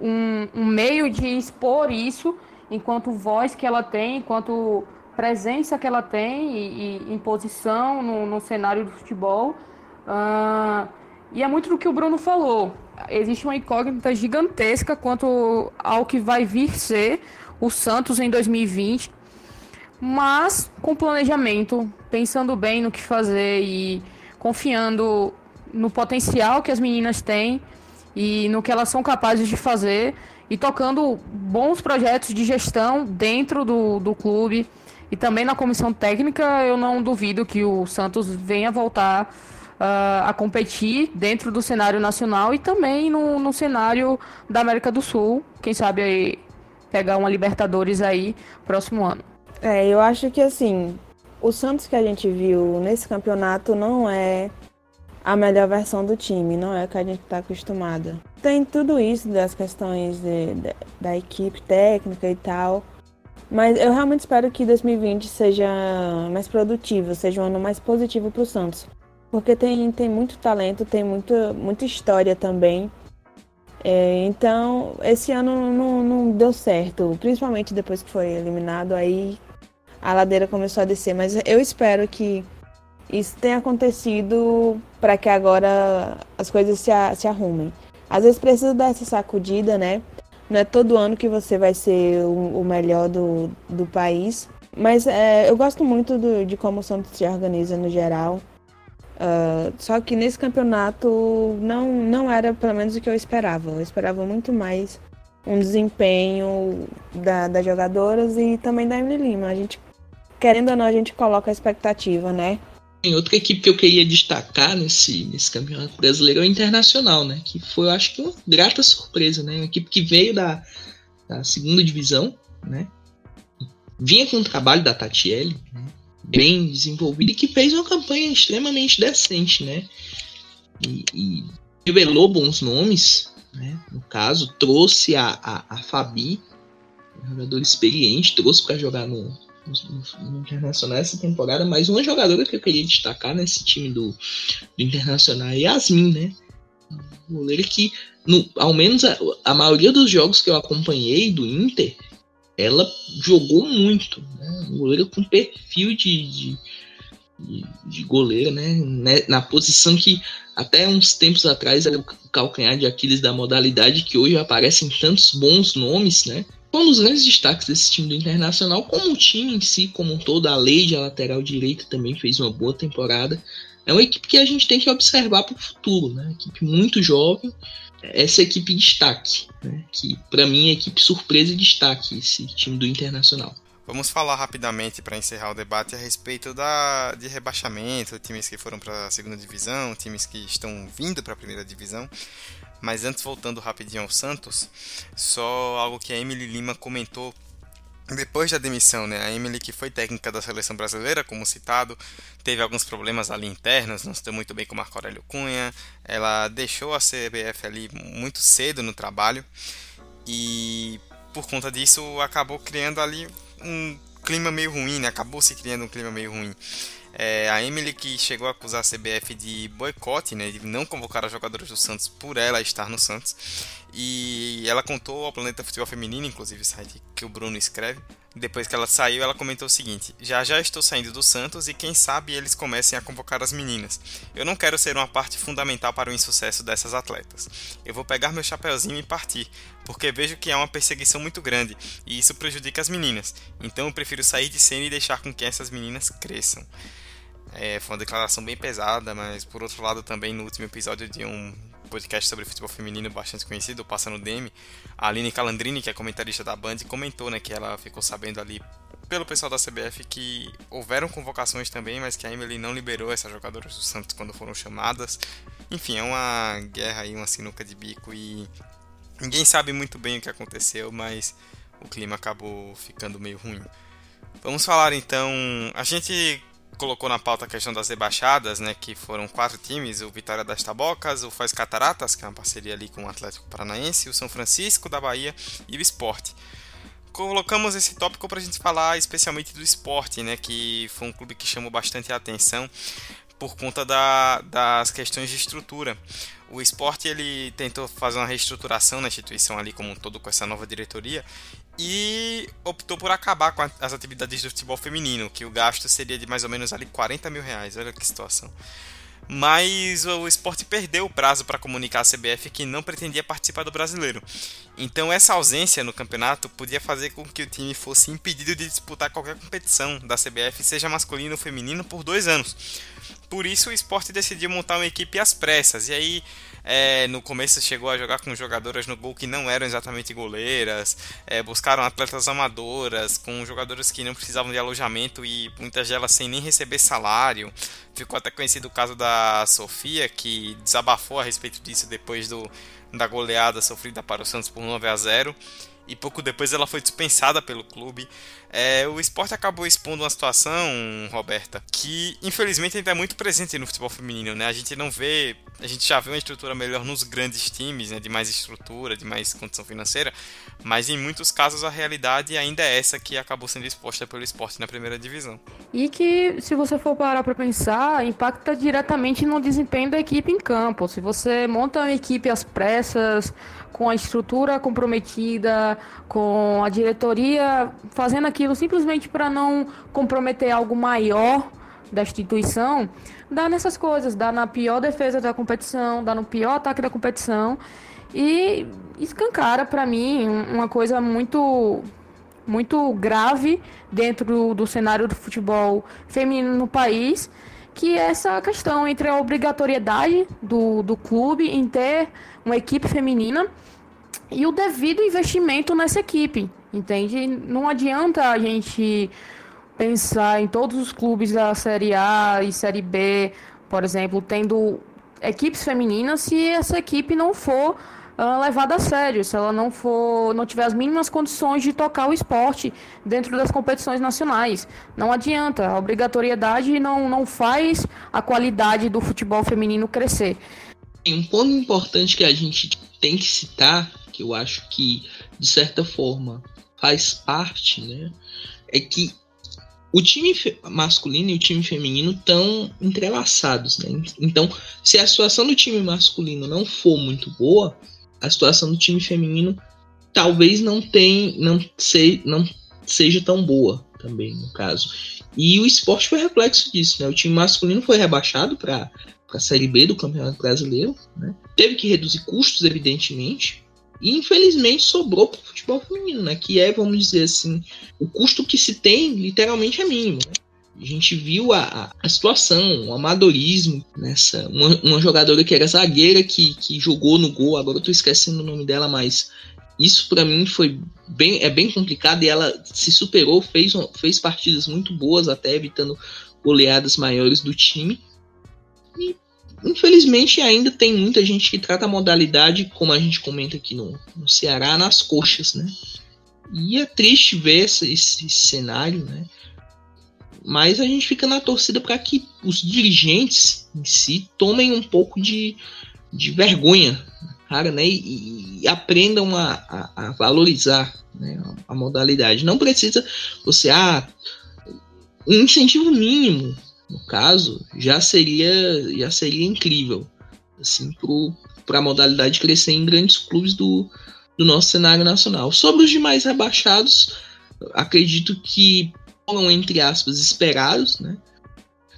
um, um, meio de expor isso, enquanto voz que ela tem, enquanto presença que ela tem e, e imposição no, no, cenário do futebol. Uh, e é muito do que o Bruno falou. Existe uma incógnita gigantesca quanto ao que vai vir ser o Santos em 2020, mas com planejamento, pensando bem no que fazer e confiando no potencial que as meninas têm e no que elas são capazes de fazer e tocando bons projetos de gestão dentro do, do clube e também na comissão técnica, eu não duvido que o Santos venha voltar uh, a competir dentro do cenário nacional e também no, no cenário da América do Sul. Quem sabe aí pegar uma Libertadores aí próximo ano. É, eu acho que assim, o Santos que a gente viu nesse campeonato não é a melhor versão do time, não é o que a gente está acostumado. Tem tudo isso das questões de, de, da equipe técnica e tal. Mas eu realmente espero que 2020 seja mais produtivo, seja um ano mais positivo para o Santos porque tem, tem muito talento, tem muita, muita história também. É, então, esse ano não, não deu certo, principalmente depois que foi eliminado, aí a ladeira começou a descer. Mas eu espero que isso tenha acontecido para que agora as coisas se, se arrumem. Às vezes precisa dar essa sacudida, né? Não é todo ano que você vai ser o, o melhor do, do país. Mas é, eu gosto muito do, de como o Santos se organiza no geral. Uh, só que nesse campeonato não, não era pelo menos o que eu esperava. Eu esperava muito mais um desempenho da, das jogadoras e também da Emily Lima. A gente, querendo ou não, a gente coloca a expectativa, né? Tem outra equipe que eu queria destacar nesse, nesse campeonato brasileiro é o Internacional, né? Que foi, eu acho que, uma grata surpresa, né? Uma equipe que veio da, da segunda divisão, né? Vinha com o trabalho da Tatiele, né? Bem desenvolvido e que fez uma campanha extremamente decente, né? E, e revelou bons nomes, né? No caso, trouxe a, a, a Fabi, um jogador experiente, trouxe para jogar no, no, no, Internacional essa temporada, mas uma jogadora que eu queria destacar nesse time do, do Internacional é Yasmin, né? Um goleiro que, no, ao menos a, a maioria dos jogos que eu acompanhei do Inter, ela jogou muito. Né? Um goleiro com perfil de, de, de, goleiro, né? Na posição que até uns tempos atrás era o calcanhar de Aquiles da modalidade, que hoje aparecem tantos bons nomes, né? Um dos grandes destaques desse time do Internacional, como o time em si, como um todo, a lei de lateral direita também fez uma boa temporada. É uma equipe que a gente tem que observar para o futuro, né? Equipe muito jovem, essa equipe destaque, né? que para mim é equipe surpresa e destaque, esse time do Internacional. Vamos falar rapidamente para encerrar o debate a respeito da, de rebaixamento, times que foram para a segunda divisão, times que estão vindo para a primeira divisão. Mas antes, voltando rapidinho ao Santos, só algo que a Emily Lima comentou depois da demissão, né, a Emily, que foi técnica da seleção brasileira, como citado, teve alguns problemas ali internos, não se deu muito bem com Marco Aurélio Cunha, ela deixou a CBF ali muito cedo no trabalho e por conta disso acabou criando ali um clima meio ruim, né, acabou se criando um clima meio ruim. É, a Emily que chegou a acusar a CBF de boicote, né, de não convocar os jogadores do Santos por ela estar no Santos. E ela contou ao Planeta Futebol Feminino, inclusive o site que o Bruno escreve. Depois que ela saiu, ela comentou o seguinte: Já já estou saindo do Santos e quem sabe eles comecem a convocar as meninas. Eu não quero ser uma parte fundamental para o insucesso dessas atletas. Eu vou pegar meu chapéuzinho e partir, porque vejo que há uma perseguição muito grande e isso prejudica as meninas. Então eu prefiro sair de cena e deixar com que essas meninas cresçam. É, foi uma declaração bem pesada, mas por outro lado também no último episódio de um podcast sobre futebol feminino bastante conhecido, Passando Demi, a Aline Calandrini, que é comentarista da Band, comentou né, que ela ficou sabendo ali pelo pessoal da CBF que houveram convocações também, mas que a Emily não liberou essas jogadoras do Santos quando foram chamadas. Enfim, é uma guerra aí, uma sinuca de bico e ninguém sabe muito bem o que aconteceu, mas o clima acabou ficando meio ruim. Vamos falar então. A gente colocou na pauta a questão das rebaixadas, né, que foram quatro times, o Vitória das Tabocas, o Faz Cataratas, que é uma parceria ali com o Atlético Paranaense, o São Francisco da Bahia e o Esporte. Colocamos esse tópico para a gente falar especialmente do esporte, né, que foi um clube que chamou bastante a atenção por conta da, das questões de estrutura. O esporte ele tentou fazer uma reestruturação na instituição ali como um todo com essa nova diretoria e optou por acabar com as atividades do futebol feminino, que o gasto seria de mais ou menos ali 40 mil reais. Olha que situação. Mas o esporte perdeu o prazo para comunicar à CBF que não pretendia participar do brasileiro. Então, essa ausência no campeonato podia fazer com que o time fosse impedido de disputar qualquer competição da CBF, seja masculino ou feminino, por dois anos. Por isso, o esporte decidiu montar uma equipe às pressas. E aí, é, no começo chegou a jogar com jogadoras no gol que não eram exatamente goleiras, é, buscaram atletas amadoras, com jogadoras que não precisavam de alojamento e muitas delas sem nem receber salário. Ficou até conhecido o caso da Sofia, que desabafou a respeito disso depois do, da goleada sofrida para o Santos por 9 a 0 e pouco depois ela foi dispensada pelo clube. É, o esporte acabou expondo uma situação, Roberta, que infelizmente ainda é muito presente no futebol feminino, né? A gente não vê, a gente já vê uma estrutura melhor nos grandes times, né? De mais estrutura, de mais condição financeira, mas em muitos casos a realidade ainda é essa que acabou sendo exposta pelo esporte na primeira divisão. E que, se você for parar para pensar, impacta diretamente no desempenho da equipe em campo. Se você monta uma equipe às pressas, com a estrutura comprometida, com a diretoria fazendo aquilo simplesmente para não comprometer algo maior da instituição, dá nessas coisas, dá na pior defesa da competição, dá no pior ataque da competição e escancara para mim uma coisa muito muito grave dentro do cenário do futebol feminino no país, que é essa questão entre a obrigatoriedade do, do clube em ter uma equipe feminina e o devido investimento nessa equipe, entende? Não adianta a gente pensar em todos os clubes da Série A e Série B, por exemplo, tendo equipes femininas, se essa equipe não for uh, levada a sério, se ela não for, não tiver as mínimas condições de tocar o esporte dentro das competições nacionais. Não adianta, a obrigatoriedade não, não faz a qualidade do futebol feminino crescer. Um ponto importante que a gente tem que citar, que eu acho que de certa forma faz parte, né, é que o time masculino e o time feminino estão entrelaçados, né? Então, se a situação do time masculino não for muito boa, a situação do time feminino talvez não tem, não, se, não seja tão boa também, no caso. E o esporte foi reflexo disso, né? O time masculino foi rebaixado para a Série B do Campeonato Brasileiro, né? Teve que reduzir custos, evidentemente, e infelizmente sobrou para o futebol feminino, né? Que é, vamos dizer assim, o custo que se tem literalmente é mínimo. Né? A gente viu a, a situação, o amadorismo nessa. Uma, uma, jogadora que era zagueira que, que jogou no gol, agora eu tô esquecendo o nome dela, mas isso para mim foi bem, é bem complicado e ela se superou, fez, fez partidas muito boas, até evitando goleadas maiores do time. Infelizmente ainda tem muita gente que trata a modalidade, como a gente comenta aqui no, no Ceará, nas coxas, né? E é triste ver esse, esse cenário, né? Mas a gente fica na torcida para que os dirigentes em si tomem um pouco de, de vergonha, cara, né? E, e aprendam a, a, a valorizar né? a, a modalidade. Não precisa você, ah, um incentivo mínimo no caso, já seria já seria incrível assim para a modalidade crescer em grandes clubes do, do nosso cenário nacional. Sobre os demais rebaixados, acredito que foram entre aspas esperados, né?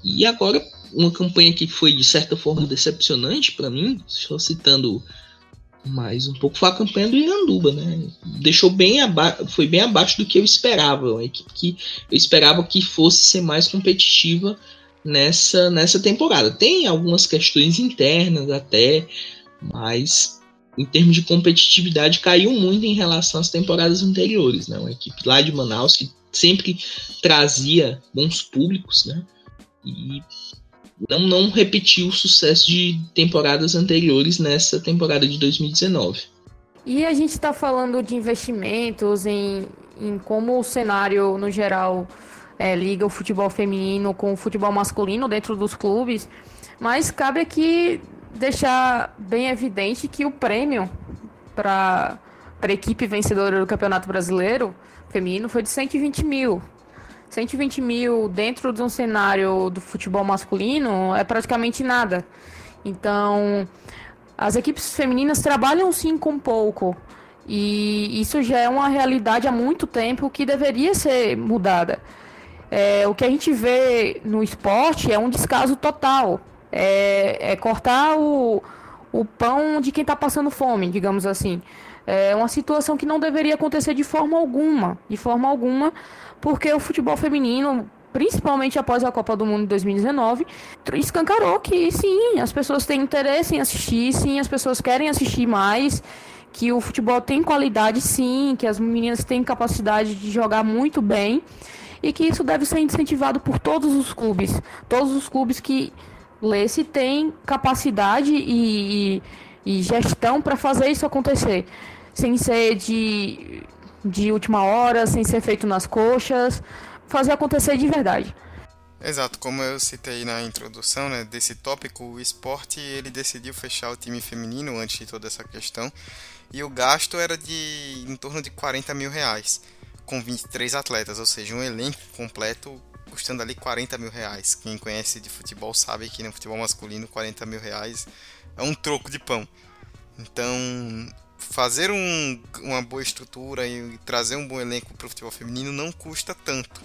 E agora uma campanha que foi de certa forma decepcionante para mim, estou citando mais um pouco foi a campanha do Iranduba, né? Deixou bem abaixo, foi bem abaixo do que eu esperava, uma equipe que eu esperava que fosse ser mais competitiva nessa, nessa temporada. Tem algumas questões internas até, mas em termos de competitividade caiu muito em relação às temporadas anteriores. Né? Uma equipe lá de Manaus que sempre trazia bons públicos né? e não, não repetiu o sucesso de temporadas anteriores nessa temporada de 2019. E a gente está falando de investimentos, em, em como o cenário no geral é, liga o futebol feminino com o futebol masculino dentro dos clubes, mas cabe aqui deixar bem evidente que o prêmio para a equipe vencedora do Campeonato Brasileiro feminino foi de 120 mil. 120 mil dentro de um cenário do futebol masculino é praticamente nada. Então, as equipes femininas trabalham sim com pouco. E isso já é uma realidade há muito tempo que deveria ser mudada. É, o que a gente vê no esporte é um descaso total. É, é cortar o, o pão de quem está passando fome, digamos assim. É uma situação que não deveria acontecer de forma alguma, de forma alguma, porque o futebol feminino, principalmente após a Copa do Mundo de 2019, escancarou que sim, as pessoas têm interesse em assistir, sim, as pessoas querem assistir mais, que o futebol tem qualidade, sim, que as meninas têm capacidade de jogar muito bem e que isso deve ser incentivado por todos os clubes. Todos os clubes que lê-se têm capacidade e, e, e gestão para fazer isso acontecer. Sem ser de, de última hora, sem ser feito nas coxas, fazer acontecer de verdade. Exato, como eu citei na introdução né, desse tópico, o esporte ele decidiu fechar o time feminino antes de toda essa questão e o gasto era de em torno de 40 mil reais com 23 atletas, ou seja, um elenco completo custando ali 40 mil reais. Quem conhece de futebol sabe que no futebol masculino 40 mil reais é um troco de pão. Então, fazer um, uma boa estrutura e trazer um bom elenco para o futebol feminino não custa tanto.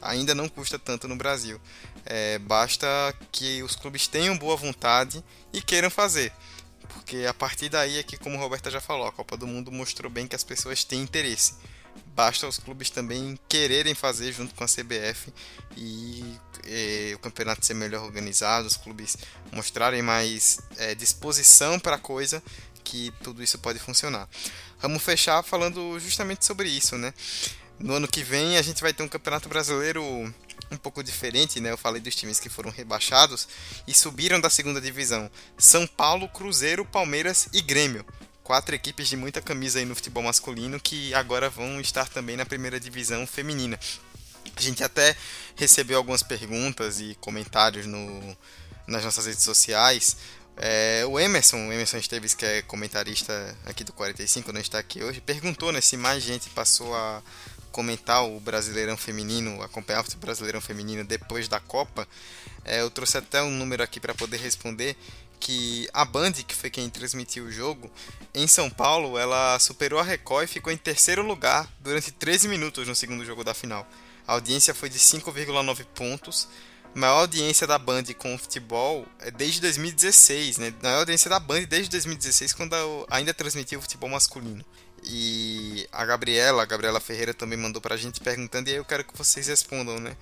Ainda não custa tanto no Brasil. É, basta que os clubes tenham boa vontade e queiram fazer. Porque a partir daí é que, como a Roberta já falou, a Copa do Mundo mostrou bem que as pessoas têm interesse. Basta os clubes também quererem fazer junto com a CBF e, e o campeonato ser melhor organizado, os clubes mostrarem mais é, disposição para a coisa, que tudo isso pode funcionar. Vamos fechar falando justamente sobre isso, né? No ano que vem a gente vai ter um Campeonato Brasileiro um pouco diferente, né? Eu falei dos times que foram rebaixados e subiram da segunda divisão: São Paulo, Cruzeiro, Palmeiras e Grêmio. Quatro equipes de muita camisa aí no futebol masculino que agora vão estar também na primeira divisão feminina. A gente até recebeu algumas perguntas e comentários no, nas nossas redes sociais. É, o Emerson, o Emerson Esteves, que é comentarista aqui do 45, não está aqui hoje, perguntou né, se mais gente passou a comentar o Brasileirão Feminino, acompanhar o Brasileirão Feminino depois da Copa. É, eu trouxe até um número aqui para poder responder que a Band, que foi quem transmitiu o jogo, em São Paulo, ela superou a Record e ficou em terceiro lugar durante 13 minutos no segundo jogo da final. A audiência foi de 5,9 pontos. Maior audiência da Band com o futebol é desde 2016, né? Maior audiência da Band desde 2016, quando ainda transmitia o futebol masculino. E a Gabriela, a Gabriela Ferreira também mandou pra gente perguntando, e aí eu quero que vocês respondam, né?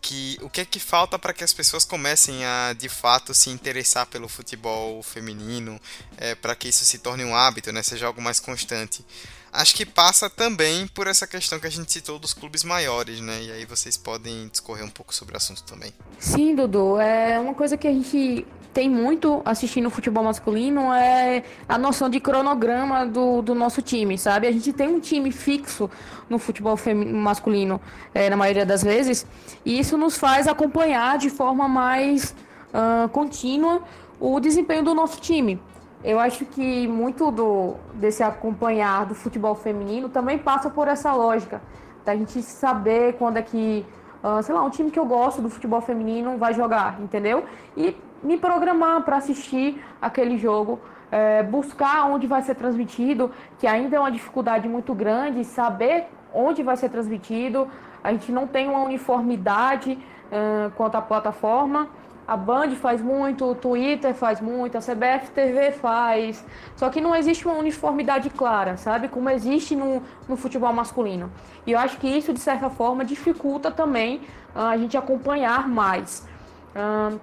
Que o que é que falta para que as pessoas comecem a de fato se interessar pelo futebol feminino, é, para que isso se torne um hábito, né? Seja algo mais constante. Acho que passa também por essa questão que a gente citou dos clubes maiores, né? E aí vocês podem discorrer um pouco sobre o assunto também. Sim, Dudu. É uma coisa que a gente tem muito assistindo futebol masculino é a noção de cronograma do, do nosso time, sabe? A gente tem um time fixo no futebol masculino é, na maioria das vezes, e isso nos faz acompanhar de forma mais uh, contínua o desempenho do nosso time. Eu acho que muito do, desse acompanhar do futebol feminino também passa por essa lógica, da gente saber quando é que, uh, sei lá, um time que eu gosto do futebol feminino vai jogar, entendeu? E me programar para assistir aquele jogo, é, buscar onde vai ser transmitido, que ainda é uma dificuldade muito grande, saber onde vai ser transmitido. A gente não tem uma uniformidade é, quanto à plataforma. A Band faz muito, o Twitter faz muito, a CBF TV faz. Só que não existe uma uniformidade clara, sabe? Como existe no, no futebol masculino. E eu acho que isso, de certa forma, dificulta também uh, a gente acompanhar mais. Uh,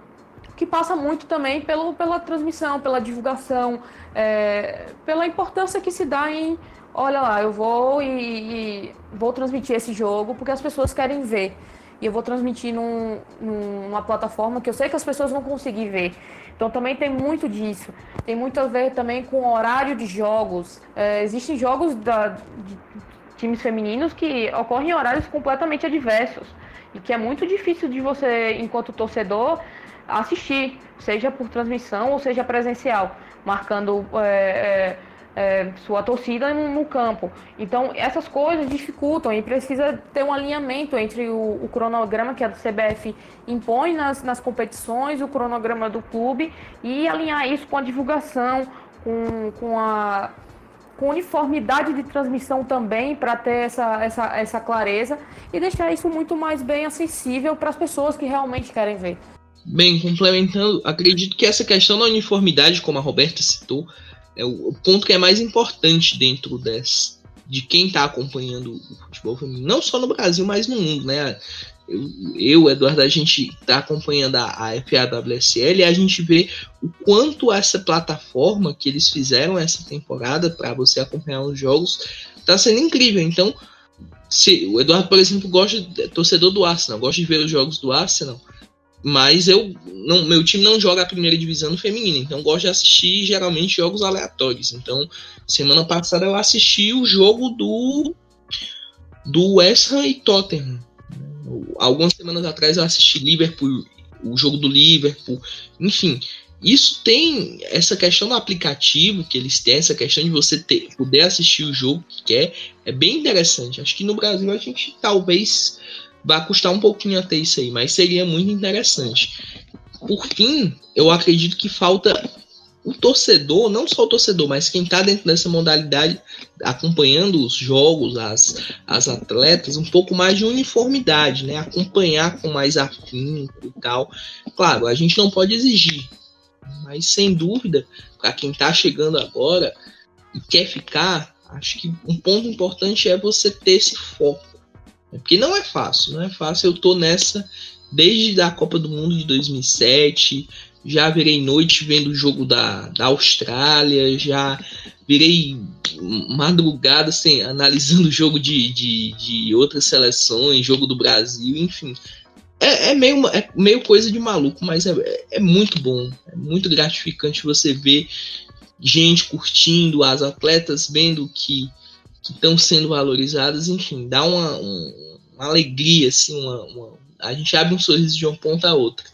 que passa muito também pelo, pela transmissão, pela divulgação, é, pela importância que se dá em, olha lá, eu vou e, e, vou transmitir esse jogo porque as pessoas querem ver. E eu vou transmitir num, numa plataforma que eu sei que as pessoas vão conseguir ver. Então também tem muito disso. Tem muito a ver também com o horário de jogos. É, existem jogos da, de times femininos que ocorrem em horários completamente adversos. E que é muito difícil de você, enquanto torcedor, assistir, seja por transmissão ou seja presencial, marcando é, é, é, sua torcida no, no, campo. Então, essas coisas dificultam e precisa ter um alinhamento entre o, o cronograma que a CBF impõe nas, nas competições, o cronograma do clube e alinhar isso com a divulgação, com, com a com uniformidade de transmissão também para ter essa, essa, essa clareza e deixar isso muito mais bem acessível para as pessoas que realmente querem ver. Bem, complementando, acredito que essa questão da uniformidade, como a Roberta citou, é o ponto que é mais importante dentro desse, de quem está acompanhando o futebol feminino, não só no Brasil, mas no mundo, né? Eu, eu Eduardo, a gente está acompanhando a, a FAWSL e a gente vê o quanto essa plataforma que eles fizeram essa temporada para você acompanhar os jogos está sendo incrível. Então, se o Eduardo, por exemplo, gosta, é torcedor do Arsenal, gosta de ver os jogos do Arsenal, mas eu não, meu time não joga a primeira divisão no feminino, então gosto de assistir geralmente jogos aleatórios. Então, semana passada eu assisti o jogo do do West Ham e Tottenham. Algumas semanas atrás eu assisti Liverpool, o jogo do Liverpool, enfim. Isso tem essa questão do aplicativo que eles têm, essa questão de você ter, poder assistir o jogo que quer, é bem interessante. Acho que no Brasil a gente talvez vai custar um pouquinho até isso aí, mas seria muito interessante. Por fim, eu acredito que falta o torcedor, não só o torcedor, mas quem está dentro dessa modalidade, acompanhando os jogos, as, as atletas, um pouco mais de uniformidade, né? Acompanhar com mais afinco e tal. Claro, a gente não pode exigir, mas sem dúvida, para quem está chegando agora e quer ficar, acho que um ponto importante é você ter esse foco porque não é fácil, não é fácil. Eu tô nessa desde a Copa do Mundo de 2007. Já virei noite vendo o jogo da, da Austrália, já virei madrugada assim, analisando o jogo de, de, de outras seleções, jogo do Brasil, enfim. É, é, meio, é meio coisa de maluco, mas é, é muito bom. É muito gratificante você ver gente curtindo, as atletas vendo que estão sendo valorizadas, enfim, dá uma, uma alegria, assim, uma, uma, a gente abre um sorriso de uma ponta a outra.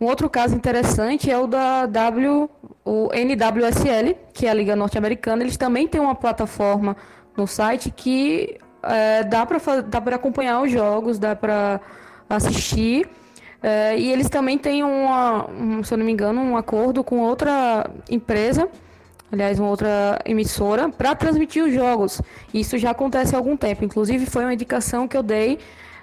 Um outro caso interessante é o da W, o NWSL, que é a Liga Norte-Americana. Eles também têm uma plataforma no site que é, dá para acompanhar os jogos, dá para assistir. É, e eles também têm, uma, um, se eu não me engano, um acordo com outra empresa, aliás, uma outra emissora, para transmitir os jogos. Isso já acontece há algum tempo. Inclusive, foi uma indicação que eu dei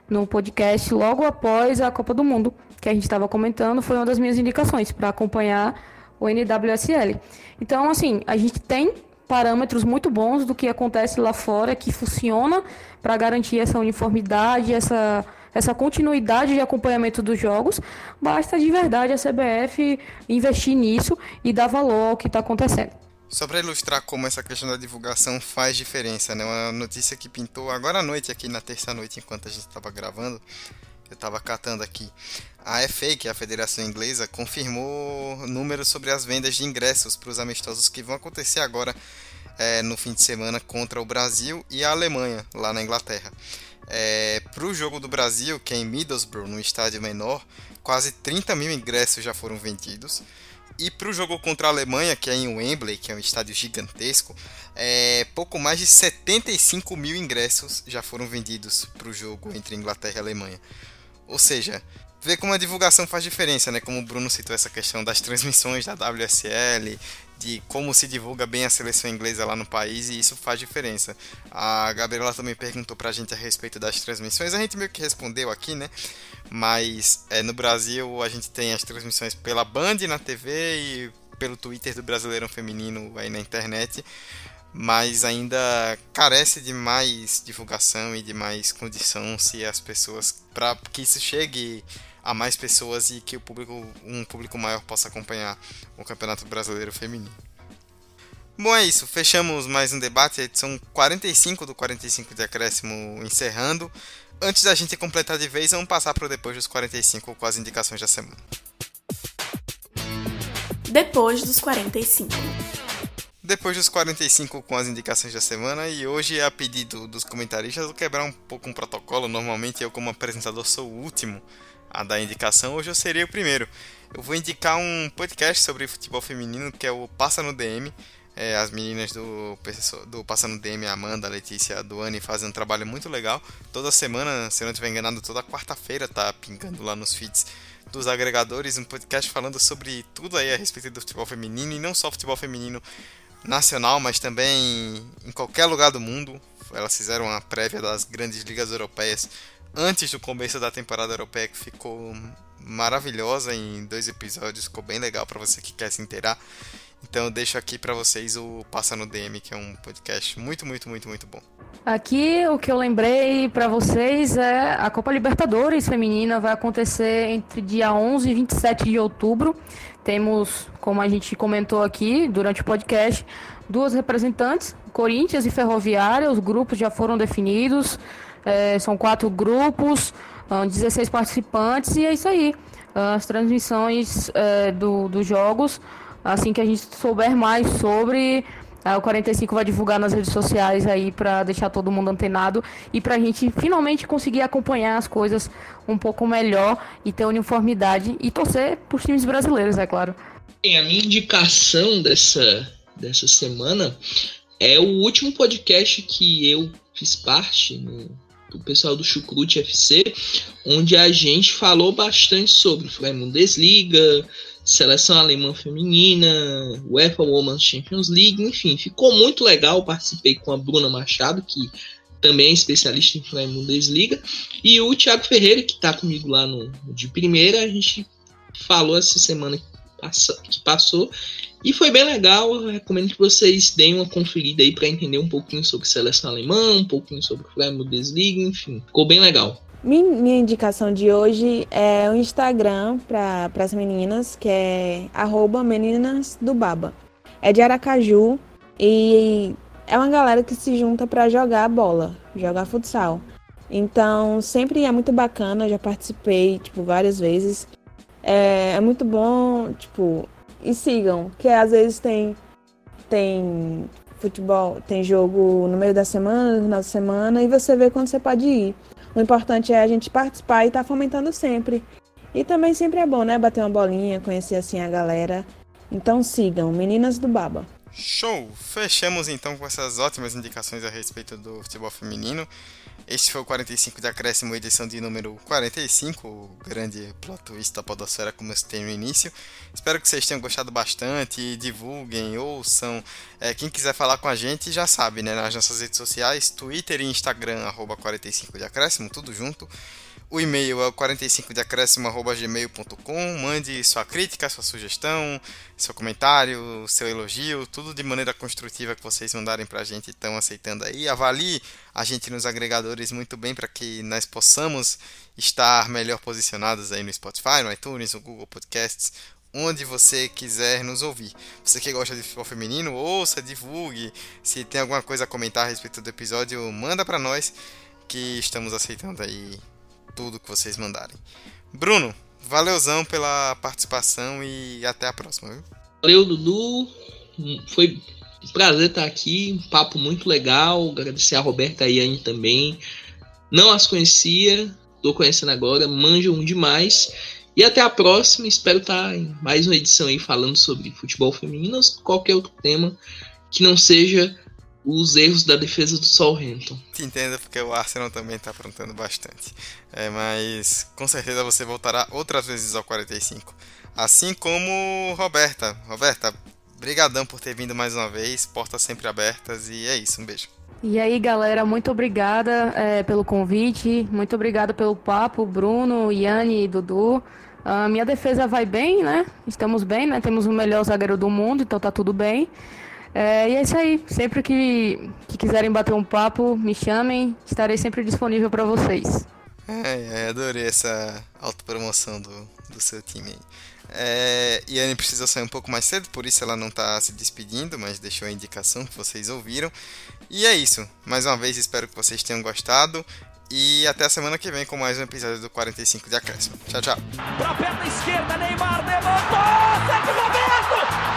no podcast logo após a Copa do Mundo, que a gente estava comentando, foi uma das minhas indicações para acompanhar o NWSL. Então, assim, a gente tem parâmetros muito bons do que acontece lá fora, que funciona para garantir essa uniformidade, essa, essa continuidade de acompanhamento dos jogos. Basta de verdade a CBF investir nisso e dar valor ao que está acontecendo. Só para ilustrar como essa questão da divulgação faz diferença, né? Uma notícia que pintou agora à noite, aqui na terça-noite, enquanto a gente estava gravando, eu estava catando aqui. A FA, que é a Federação Inglesa, confirmou números sobre as vendas de ingressos para os amistosos que vão acontecer agora é, no fim de semana contra o Brasil e a Alemanha, lá na Inglaterra. É, para o jogo do Brasil, que é em Middlesbrough, no estádio menor, quase 30 mil ingressos já foram vendidos. E para o jogo contra a Alemanha, que é em Wembley, que é um estádio gigantesco, é, pouco mais de 75 mil ingressos já foram vendidos para o jogo entre Inglaterra e Alemanha. Ou seja, vê como a divulgação faz diferença, né? Como o Bruno citou essa questão das transmissões da WSL, de como se divulga bem a seleção inglesa lá no país e isso faz diferença. A Gabriela também perguntou pra gente a respeito das transmissões, a gente meio que respondeu aqui, né? Mas é, no Brasil a gente tem as transmissões pela Band na TV e pelo Twitter do Brasileirão Feminino aí na internet, mas ainda carece de mais divulgação e de mais condição se as pessoas para que isso chegue a mais pessoas e que o público um público maior possa acompanhar o Campeonato Brasileiro Feminino. Bom, é isso. Fechamos mais um debate, a edição 45 do 45 de acréscimo encerrando. Antes da gente completar de vez, vamos passar para depois dos 45 com as indicações da semana. Depois dos 45. Depois dos 45 com as indicações da semana, e hoje, a pedido dos comentaristas, vou quebrar um pouco um protocolo. Normalmente, eu, como apresentador, sou o último a dar indicação. Hoje eu serei o primeiro. Eu vou indicar um podcast sobre futebol feminino que é o Passa no DM. É, as meninas do, do Passando DM, a Amanda, Letícia, Duane, fazem um trabalho muito legal. Toda semana, se não estiver enganado, toda quarta-feira tá pingando lá nos feeds dos agregadores um podcast falando sobre tudo aí a respeito do futebol feminino e não só futebol feminino nacional, mas também em qualquer lugar do mundo. Elas fizeram a prévia das grandes ligas europeias antes do começo da temporada europeia, que ficou maravilhosa em dois episódios, ficou bem legal para você que quer se inteirar. Então eu deixo aqui para vocês o Passa no DM, que é um podcast muito, muito, muito, muito bom. Aqui o que eu lembrei para vocês é a Copa Libertadores feminina vai acontecer entre dia 11 e 27 de outubro. Temos, como a gente comentou aqui durante o podcast, duas representantes, Corinthians e Ferroviária. Os grupos já foram definidos. É, são quatro grupos, 16 participantes e é isso aí. As transmissões é, do, dos jogos Assim que a gente souber mais sobre, a o 45 vai divulgar nas redes sociais aí para deixar todo mundo antenado e para a gente finalmente conseguir acompanhar as coisas um pouco melhor e ter uniformidade e torcer para os times brasileiros, é claro. Bem, a minha indicação dessa, dessa semana é o último podcast que eu fiz parte no, do pessoal do Chucrute FC, onde a gente falou bastante sobre o Bundesliga, seleção alemã feminina, UEFA Women's Champions League, enfim, ficou muito legal. Participei com a Bruna Machado, que também é especialista em Flamengo Bundesliga, e o Thiago Ferreira, que está comigo lá no, de primeira. A gente falou essa semana que, que passou e foi bem legal. Eu recomendo que vocês deem uma conferida aí para entender um pouquinho sobre seleção alemã, um pouquinho sobre Flamengo Bundesliga, enfim, ficou bem legal. Minha indicação de hoje é o Instagram para as meninas, que é arroba meninas do Baba. É de Aracaju E é uma galera que se junta para jogar bola, jogar futsal. Então, sempre é muito bacana, já participei, tipo, várias vezes. É, é muito bom, tipo, e sigam, que às vezes tem tem futebol, tem jogo no meio da semana, no final de semana, e você vê quando você pode ir. O importante é a gente participar e estar tá fomentando sempre. E também sempre é bom, né? Bater uma bolinha, conhecer assim a galera. Então sigam, Meninas do Baba. Show! Fechamos então com essas ótimas indicações a respeito do futebol feminino. Este foi o 45 de acréscimo, edição de número 45, o grande plot twist da podosfera como eu citei no início. Espero que vocês tenham gostado bastante, divulguem, ouçam. É, quem quiser falar com a gente já sabe, né? Nas nossas redes sociais, Twitter e Instagram, arroba 45 de acréscimo, tudo junto. O e-mail é o 45deacréscimo.gmail.com. Mande sua crítica, sua sugestão, seu comentário, seu elogio, tudo de maneira construtiva que vocês mandarem pra gente estão aceitando aí. Avalie a gente nos agregadores muito bem para que nós possamos estar melhor posicionados aí no Spotify, no iTunes, no Google Podcasts, onde você quiser nos ouvir. Você que gosta de futebol feminino, ouça, divulgue. Se tem alguma coisa a comentar a respeito do episódio, manda para nós que estamos aceitando aí tudo que vocês mandarem. Bruno, valeuzão pela participação e até a próxima, viu? Valeu, Dudu. Foi um prazer estar aqui, um papo muito legal. Agradecer a Roberta e a Anne também. Não as conhecia, estou conhecendo agora, manjam demais. E até a próxima, espero estar em mais uma edição aí falando sobre futebol feminino qualquer outro tema que não seja os erros da defesa do Southampton. Te entendo, porque o Arsenal também está aprontando bastante. É, mas com certeza você voltará outras vezes ao 45. Assim como Roberta. Roberta, brigadão por ter vindo mais uma vez, portas sempre abertas e é isso, um beijo. E aí, galera, muito obrigada é, pelo convite, muito obrigada pelo papo, Bruno, Yanni e Dudu. A minha defesa vai bem, né? Estamos bem, né? Temos o melhor zagueiro do mundo, então tá tudo bem. É, e é isso aí. Sempre que, que quiserem bater um papo, me chamem. Estarei sempre disponível para vocês. É, é, adorei essa autopromoção do, do seu time aí. É, Yane precisou sair um pouco mais cedo, por isso ela não está se despedindo, mas deixou a indicação que vocês ouviram. E é isso. Mais uma vez espero que vocês tenham gostado. E até a semana que vem com mais um episódio do 45 de Acréscimo. Tchau, tchau. Pra perna esquerda, Neymar levantou! Sete momento!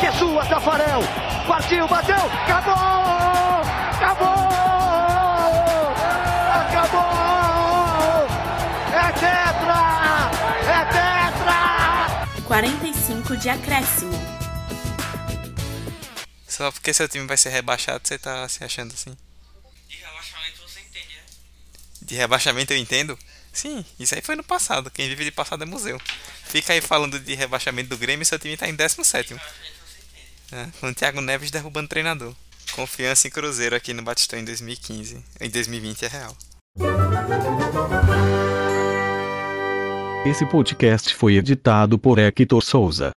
Que é sua, Tafarel! Partiu, bateu, acabou! Acabou! tetra! É tetra! 45 de acréscimo. Só porque seu time vai ser rebaixado, você tá se achando assim? De rebaixamento você entende, né? De rebaixamento eu entendo? Sim, isso aí foi no passado. Quem vive de passado é museu. Fica aí falando de rebaixamento do Grêmio e seu time tá em 17. É, Thiago Neves derrubando treinador. Confiança em Cruzeiro aqui no Batistão em 2015. Em 2020 é real. Esse podcast foi editado por Hector Souza.